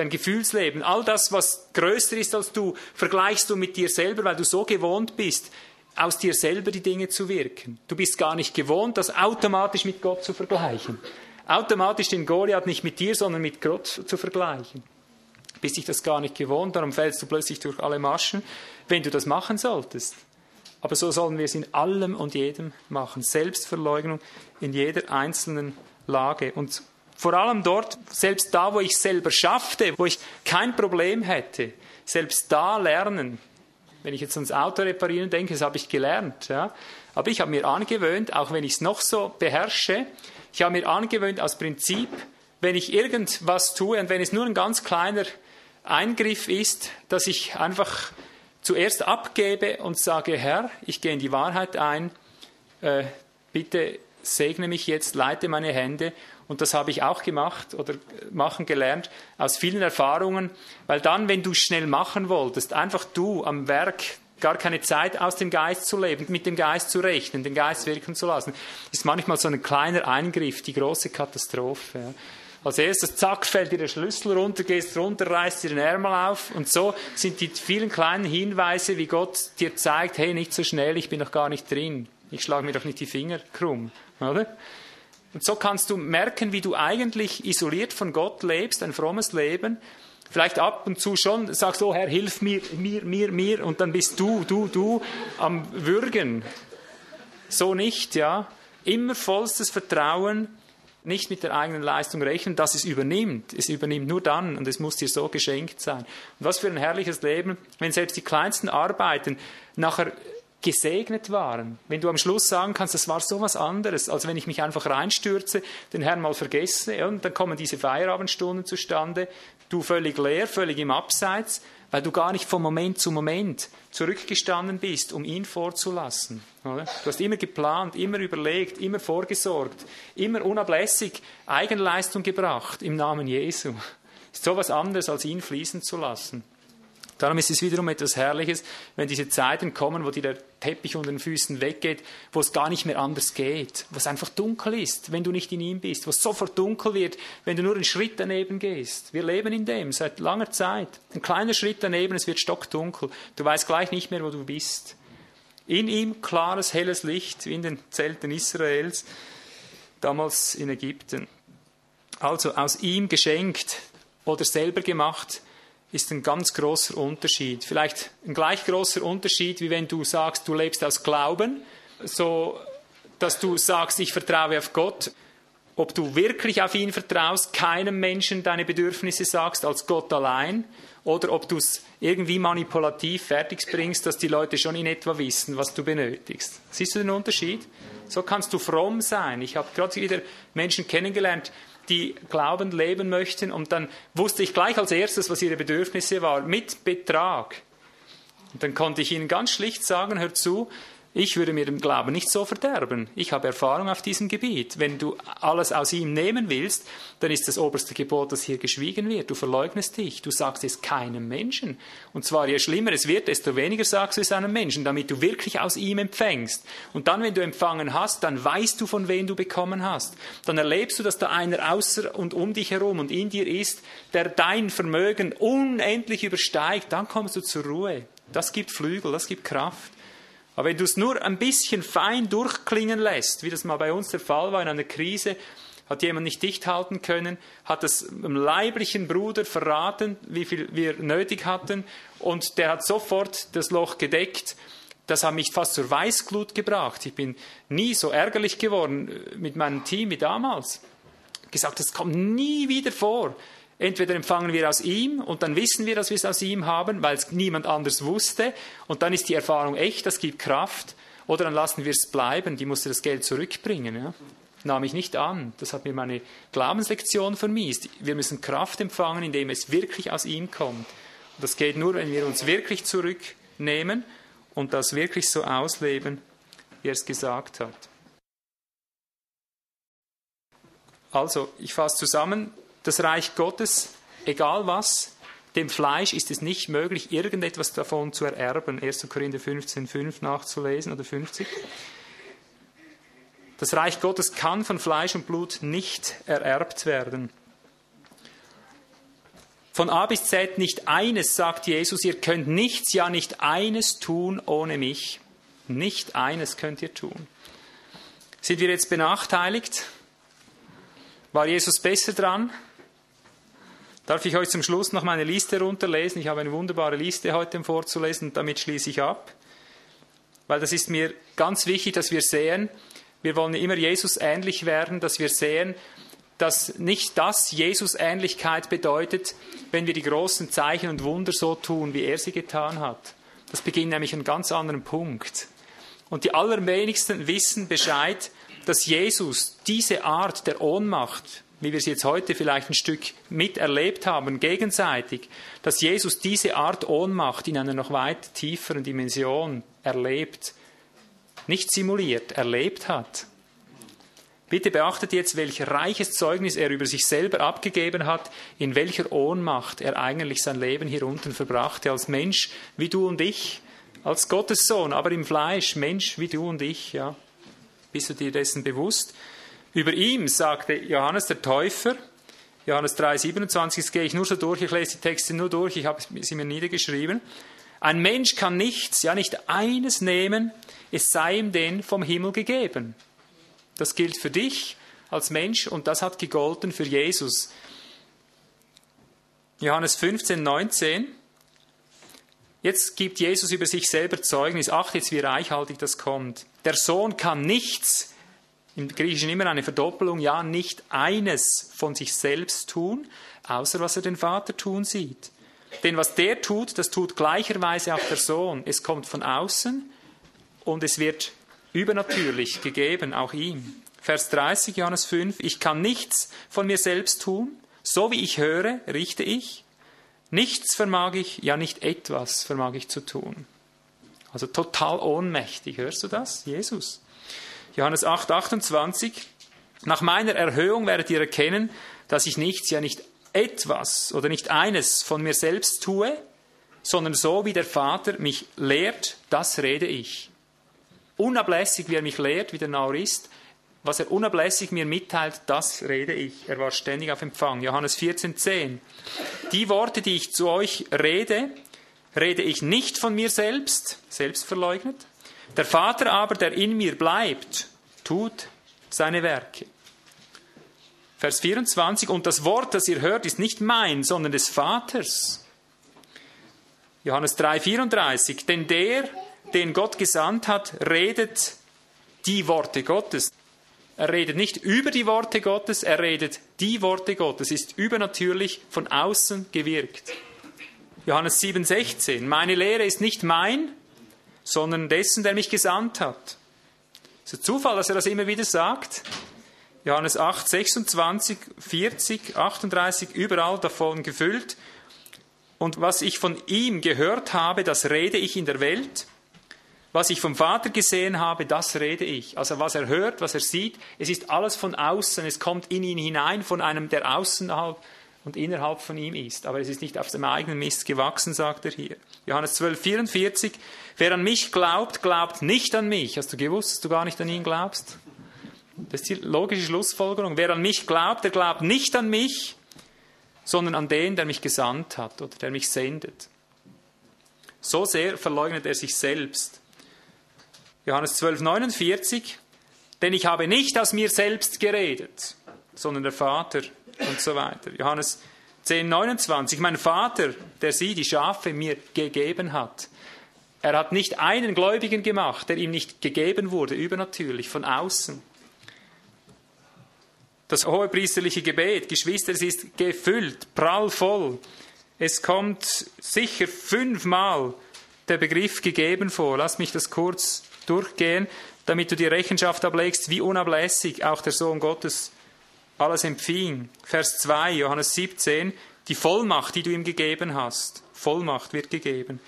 dein Gefühlsleben, all das, was größer ist als du, vergleichst du mit dir selber, weil du so gewohnt bist, aus dir selber die Dinge zu wirken. Du bist gar nicht gewohnt, das automatisch mit Gott zu vergleichen. Automatisch den Goliath nicht mit dir, sondern mit Gott zu vergleichen. bist dich das gar nicht gewohnt, darum fällst du plötzlich durch alle Maschen, wenn du das machen solltest. Aber so sollen wir es in allem und jedem machen. Selbstverleugnung in jeder einzelnen Lage. Und vor allem dort, selbst da, wo ich selber schaffte, wo ich kein Problem hätte, selbst da lernen. Wenn ich jetzt ans Auto reparieren denke, das habe ich gelernt. Ja. Aber ich habe mir angewöhnt, auch wenn ich es noch so beherrsche, ich habe mir angewöhnt als Prinzip, wenn ich irgendwas tue und wenn es nur ein ganz kleiner Eingriff ist, dass ich einfach zuerst abgebe und sage, Herr, ich gehe in die Wahrheit ein, äh, bitte segne mich jetzt, leite meine Hände. Und das habe ich auch gemacht oder machen gelernt aus vielen Erfahrungen, weil dann, wenn du schnell machen wolltest, einfach du am Werk gar keine Zeit aus dem Geist zu leben, mit dem Geist zu rechnen, den Geist wirken zu lassen, ist manchmal so ein kleiner Eingriff die große Katastrophe. Ja. Als erstes, zack, fällt dir der Schlüssel runter, gehst runter, reißt dir den Ärmel auf. Und so sind die vielen kleinen Hinweise, wie Gott dir zeigt, hey, nicht so schnell, ich bin noch gar nicht drin. Ich schlage mir doch nicht die Finger krumm, oder? Und so kannst du merken, wie du eigentlich isoliert von Gott lebst, ein frommes Leben. Vielleicht ab und zu schon sagst, oh Herr, hilf mir, mir, mir, mir. Und dann bist du, du, du am Würgen. So nicht, ja. Immer vollstes Vertrauen nicht mit der eigenen Leistung rechnen, dass es übernimmt. Es übernimmt nur dann und es muss dir so geschenkt sein. Und was für ein herrliches Leben, wenn selbst die kleinsten Arbeiten nachher gesegnet waren. Wenn du am Schluss sagen kannst, das war so was anderes, als wenn ich mich einfach reinstürze, den Herrn mal vergesse und dann kommen diese Feierabendstunden zustande, du völlig leer, völlig im Abseits, weil du gar nicht von Moment zu Moment zurückgestanden bist, um ihn vorzulassen. Du hast immer geplant, immer überlegt, immer vorgesorgt, immer unablässig Eigenleistung gebracht im Namen Jesu. Ist so was anderes, als ihn fließen zu lassen. Darum ist es wiederum etwas Herrliches, wenn diese Zeiten kommen, wo dir der Teppich unter den Füßen weggeht, wo es gar nicht mehr anders geht, wo es einfach dunkel ist, wenn du nicht in ihm bist, wo es sofort dunkel wird, wenn du nur einen Schritt daneben gehst. Wir leben in dem seit langer Zeit. Ein kleiner Schritt daneben, es wird stockdunkel. Du weißt gleich nicht mehr, wo du bist. In ihm klares, helles Licht, wie in den Zelten Israels, damals in Ägypten. Also aus ihm geschenkt oder selber gemacht, ist ein ganz großer Unterschied. Vielleicht ein gleich großer Unterschied, wie wenn du sagst, du lebst aus Glauben, so dass du sagst, ich vertraue auf Gott. Ob du wirklich auf ihn vertraust, keinem Menschen deine Bedürfnisse sagst, als Gott allein, oder ob du es irgendwie manipulativ fertig bringst, dass die Leute schon in etwa wissen, was du benötigst. Siehst du den Unterschied? So kannst du fromm sein. Ich habe gerade wieder Menschen kennengelernt, die glaubend leben möchten. Und dann wusste ich gleich als erstes, was ihre Bedürfnisse waren, mit Betrag. Und dann konnte ich ihnen ganz schlicht sagen, hör zu, ich würde mir den Glauben nicht so verderben. Ich habe Erfahrung auf diesem Gebiet. Wenn du alles aus ihm nehmen willst, dann ist das oberste Gebot, dass hier geschwiegen wird. Du verleugnest dich. Du sagst es keinem Menschen. Und zwar, je schlimmer es wird, desto weniger sagst du es einem Menschen, damit du wirklich aus ihm empfängst. Und dann, wenn du empfangen hast, dann weißt du, von wem du bekommen hast. Dann erlebst du, dass da einer außer und um dich herum und in dir ist, der dein Vermögen unendlich übersteigt. Dann kommst du zur Ruhe. Das gibt Flügel, das gibt Kraft. Aber wenn du es nur ein bisschen fein durchklingen lässt, wie das mal bei uns der Fall war in einer Krise, hat jemand nicht dicht halten können, hat es einem leiblichen Bruder verraten, wie viel wir nötig hatten, und der hat sofort das Loch gedeckt. Das hat mich fast zur Weißglut gebracht. Ich bin nie so ärgerlich geworden mit meinem Team wie damals. Gesagt, das kommt nie wieder vor. Entweder empfangen wir aus ihm und dann wissen wir, dass wir es aus ihm haben, weil es niemand anders wusste. Und dann ist die Erfahrung echt, das gibt Kraft. Oder dann lassen wir es bleiben, die musste das Geld zurückbringen. Ja. Nahm ich nicht an. Das hat mir meine Glaubenslektion vermiest. Wir müssen Kraft empfangen, indem es wirklich aus ihm kommt. Und das geht nur, wenn wir uns wirklich zurücknehmen und das wirklich so ausleben, wie er es gesagt hat. Also, ich fasse zusammen, das Reich Gottes, egal was, dem Fleisch ist es nicht möglich, irgendetwas davon zu ererben. 1. Korinther 15, 5 nachzulesen oder 50. Das Reich Gottes kann von Fleisch und Blut nicht ererbt werden. Von A bis Z nicht eines, sagt Jesus, ihr könnt nichts, ja nicht eines tun ohne mich. Nicht eines könnt ihr tun. Sind wir jetzt benachteiligt? War Jesus besser dran? Darf ich euch zum Schluss noch meine Liste runterlesen? Ich habe eine wunderbare Liste heute vorzulesen und damit schließe ich ab. Weil das ist mir ganz wichtig, dass wir sehen, wir wollen immer Jesus ähnlich werden, dass wir sehen, dass nicht das Jesus-Ähnlichkeit bedeutet, wenn wir die großen Zeichen und Wunder so tun, wie er sie getan hat. Das beginnt nämlich an einem ganz anderen Punkt. Und die allerwenigsten wissen Bescheid, dass Jesus diese Art der Ohnmacht, wie wir sie jetzt heute vielleicht ein Stück miterlebt haben, gegenseitig, dass Jesus diese Art Ohnmacht in einer noch weit tieferen Dimension erlebt, nicht simuliert, erlebt hat. Bitte beachtet jetzt, welch reiches Zeugnis er über sich selber abgegeben hat, in welcher Ohnmacht er eigentlich sein Leben hier unten verbrachte, als Mensch wie du und ich, als Gottes Sohn, aber im Fleisch, Mensch wie du und ich, ja. Bist du dir dessen bewusst? Über ihm sagte Johannes der Täufer, Johannes 3, 27, das gehe ich nur so durch, ich lese die Texte nur durch, ich habe sie mir niedergeschrieben. Ein Mensch kann nichts, ja nicht eines nehmen, es sei ihm denn vom Himmel gegeben. Das gilt für dich als Mensch und das hat gegolten für Jesus. Johannes 15, 19. Jetzt gibt Jesus über sich selber Zeugnis. Ach, jetzt wie reichhaltig das kommt. Der Sohn kann nichts, im Griechischen immer eine Verdoppelung, ja, nicht eines von sich selbst tun, außer was er den Vater tun sieht. Denn was der tut, das tut gleicherweise auch der Sohn. Es kommt von außen und es wird übernatürlich gegeben, auch ihm. Vers 30, Johannes 5, ich kann nichts von mir selbst tun, so wie ich höre, richte ich. Nichts vermag ich, ja nicht etwas vermag ich zu tun. Also total ohnmächtig, hörst du das? Jesus. Johannes 8, 28, nach meiner Erhöhung werdet ihr erkennen, dass ich nichts, ja nicht etwas oder nicht eines von mir selbst tue, sondern so wie der Vater mich lehrt, das rede ich unablässig, wie er mich lehrt, wie der Naur ist, was er unablässig mir mitteilt, das rede ich. Er war ständig auf Empfang. Johannes 14, 10. Die Worte, die ich zu euch rede, rede ich nicht von mir selbst, selbst verleugnet. Der Vater aber, der in mir bleibt, tut seine Werke. Vers 24. Und das Wort, das ihr hört, ist nicht mein, sondern des Vaters. Johannes 3, 34. Denn der, den Gott gesandt hat, redet die Worte Gottes. Er redet nicht über die Worte Gottes, er redet die Worte Gottes, ist übernatürlich von außen gewirkt. Johannes 7,16 Meine Lehre ist nicht mein, sondern dessen, der mich gesandt hat. Es ist ein Zufall, dass er das immer wieder sagt. Johannes 8, 26, 40, 38, überall davon gefüllt. Und was ich von ihm gehört habe, das rede ich in der Welt was ich vom Vater gesehen habe, das rede ich. Also was er hört, was er sieht, es ist alles von außen, es kommt in ihn hinein von einem, der außerhalb und innerhalb von ihm ist. Aber es ist nicht auf dem eigenen Mist gewachsen, sagt er hier. Johannes 12, 44. Wer an mich glaubt, glaubt nicht an mich. Hast du gewusst, dass du gar nicht an ihn glaubst? Das ist die logische Schlussfolgerung. Wer an mich glaubt, der glaubt nicht an mich, sondern an den, der mich gesandt hat oder der mich sendet. So sehr verleugnet er sich selbst. Johannes 12, 49, denn ich habe nicht aus mir selbst geredet, sondern der Vater und so weiter. Johannes 10, 29, mein Vater, der sie, die Schafe, mir gegeben hat. Er hat nicht einen Gläubigen gemacht, der ihm nicht gegeben wurde, übernatürlich, von außen. Das hohepriesterliche Gebet, Geschwister, es ist gefüllt, prallvoll. Es kommt sicher fünfmal der Begriff gegeben vor. Lass mich das kurz durchgehen, damit du die Rechenschaft ablegst, wie unablässig auch der Sohn Gottes alles empfing. Vers 2, Johannes 17, die Vollmacht, die du ihm gegeben hast. Vollmacht wird gegeben.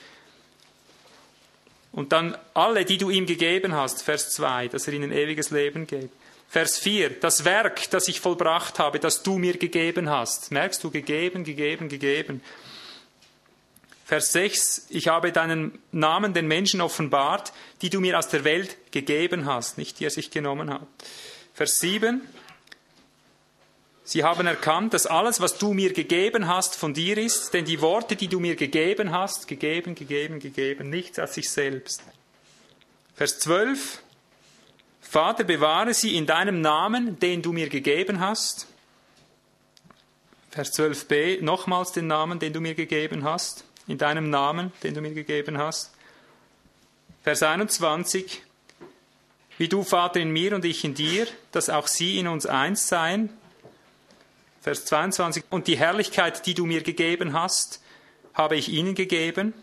Und dann alle, die du ihm gegeben hast, Vers 2, dass er ihnen ewiges Leben gibt. Vers 4, das Werk, das ich vollbracht habe, das du mir gegeben hast. Merkst du, gegeben, gegeben, gegeben. Vers 6, ich habe deinen Namen den Menschen offenbart, die du mir aus der Welt gegeben hast, nicht die er sich genommen hat. Vers 7, sie haben erkannt, dass alles, was du mir gegeben hast, von dir ist, denn die Worte, die du mir gegeben hast, gegeben, gegeben, gegeben, nichts aus sich selbst. Vers 12, Vater, bewahre sie in deinem Namen, den du mir gegeben hast. Vers 12b, nochmals den Namen, den du mir gegeben hast, in deinem Namen, den du mir gegeben hast. Vers 21, wie du, Vater, in mir und ich in dir, dass auch sie in uns eins seien. Vers 22, und die Herrlichkeit, die du mir gegeben hast, habe ich ihnen gegeben.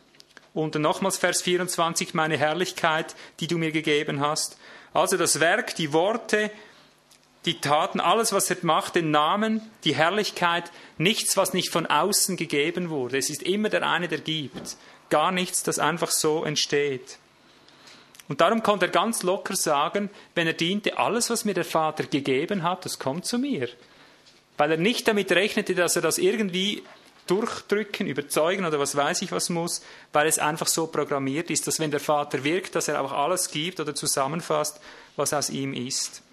Und nochmals Vers 24, meine Herrlichkeit, die du mir gegeben hast. Also das Werk, die Worte, die Taten, alles, was er macht, den Namen, die Herrlichkeit, nichts, was nicht von außen gegeben wurde. Es ist immer der eine, der gibt. Gar nichts, das einfach so entsteht. Und darum konnte er ganz locker sagen, wenn er diente, alles, was mir der Vater gegeben hat, das kommt zu mir. Weil er nicht damit rechnete, dass er das irgendwie durchdrücken, überzeugen oder was weiß ich was muss, weil es einfach so programmiert ist, dass wenn der Vater wirkt, dass er auch alles gibt oder zusammenfasst, was aus ihm ist.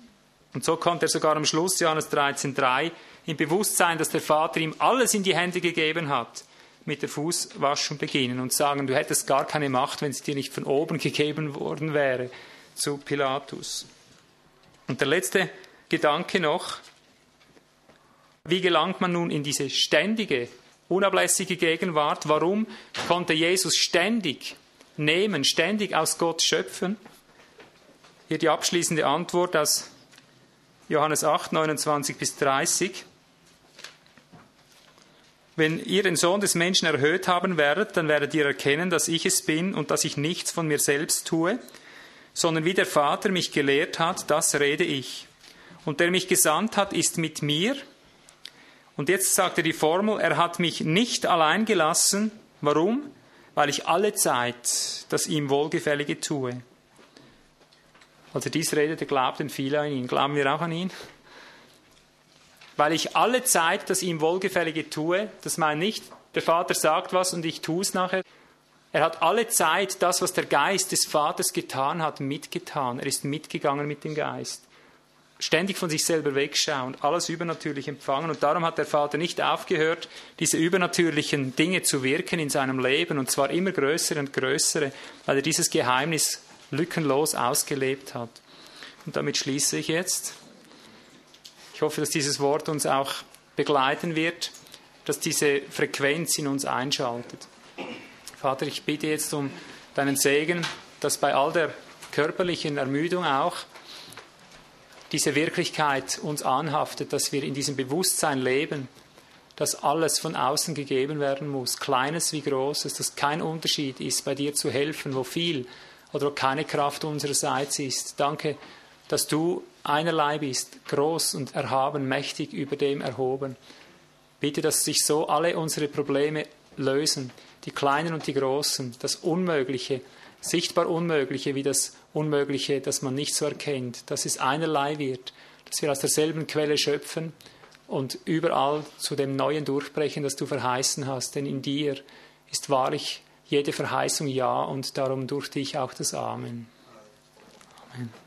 Und so konnte er sogar am Schluss Johannes 13,3 im Bewusstsein, dass der Vater ihm alles in die Hände gegeben hat, mit der Fußwaschung beginnen und sagen, du hättest gar keine Macht, wenn es dir nicht von oben gegeben worden wäre, zu Pilatus. Und der letzte Gedanke noch, wie gelangt man nun in diese ständige, unablässige Gegenwart? Warum konnte Jesus ständig nehmen, ständig aus Gott schöpfen? Hier die abschließende Antwort aus Johannes 8, 29 bis 30. Wenn ihr den Sohn des Menschen erhöht haben werdet, dann werdet ihr erkennen, dass ich es bin und dass ich nichts von mir selbst tue, sondern wie der Vater mich gelehrt hat, das rede ich. Und der mich gesandt hat, ist mit mir. Und jetzt sagt er die Formel, er hat mich nicht allein gelassen. Warum? Weil ich alle Zeit das ihm Wohlgefällige tue. Als er dies redete, glaubten viele an ihn. Glauben wir auch an ihn? Weil ich alle Zeit das ihm Wohlgefällige tue, das meint nicht, der Vater sagt was und ich tue es nachher. Er hat alle Zeit das, was der Geist des Vaters getan hat, mitgetan. Er ist mitgegangen mit dem Geist. Ständig von sich selber wegschauen, alles übernatürlich empfangen. Und darum hat der Vater nicht aufgehört, diese übernatürlichen Dinge zu wirken in seinem Leben, und zwar immer größere und größere, weil er dieses Geheimnis lückenlos ausgelebt hat. Und damit schließe ich jetzt. Ich hoffe, dass dieses Wort uns auch begleiten wird, dass diese Frequenz in uns einschaltet. Vater, ich bitte jetzt um deinen Segen, dass bei all der körperlichen Ermüdung auch diese Wirklichkeit uns anhaftet, dass wir in diesem Bewusstsein leben, dass alles von außen gegeben werden muss, kleines wie großes, dass kein Unterschied ist, bei dir zu helfen, wo viel oder wo keine Kraft unsererseits ist. Danke, dass du einerlei bist, groß und erhaben, mächtig über dem erhoben. Bitte, dass sich so alle unsere Probleme lösen, die kleinen und die großen, das Unmögliche, sichtbar Unmögliche wie das Unmögliche, das man nicht so erkennt, dass es einerlei wird, dass wir aus derselben Quelle schöpfen und überall zu dem Neuen durchbrechen, das du verheißen hast, denn in dir ist wahrlich jede Verheißung ja und darum durch dich auch das Amen. Amen.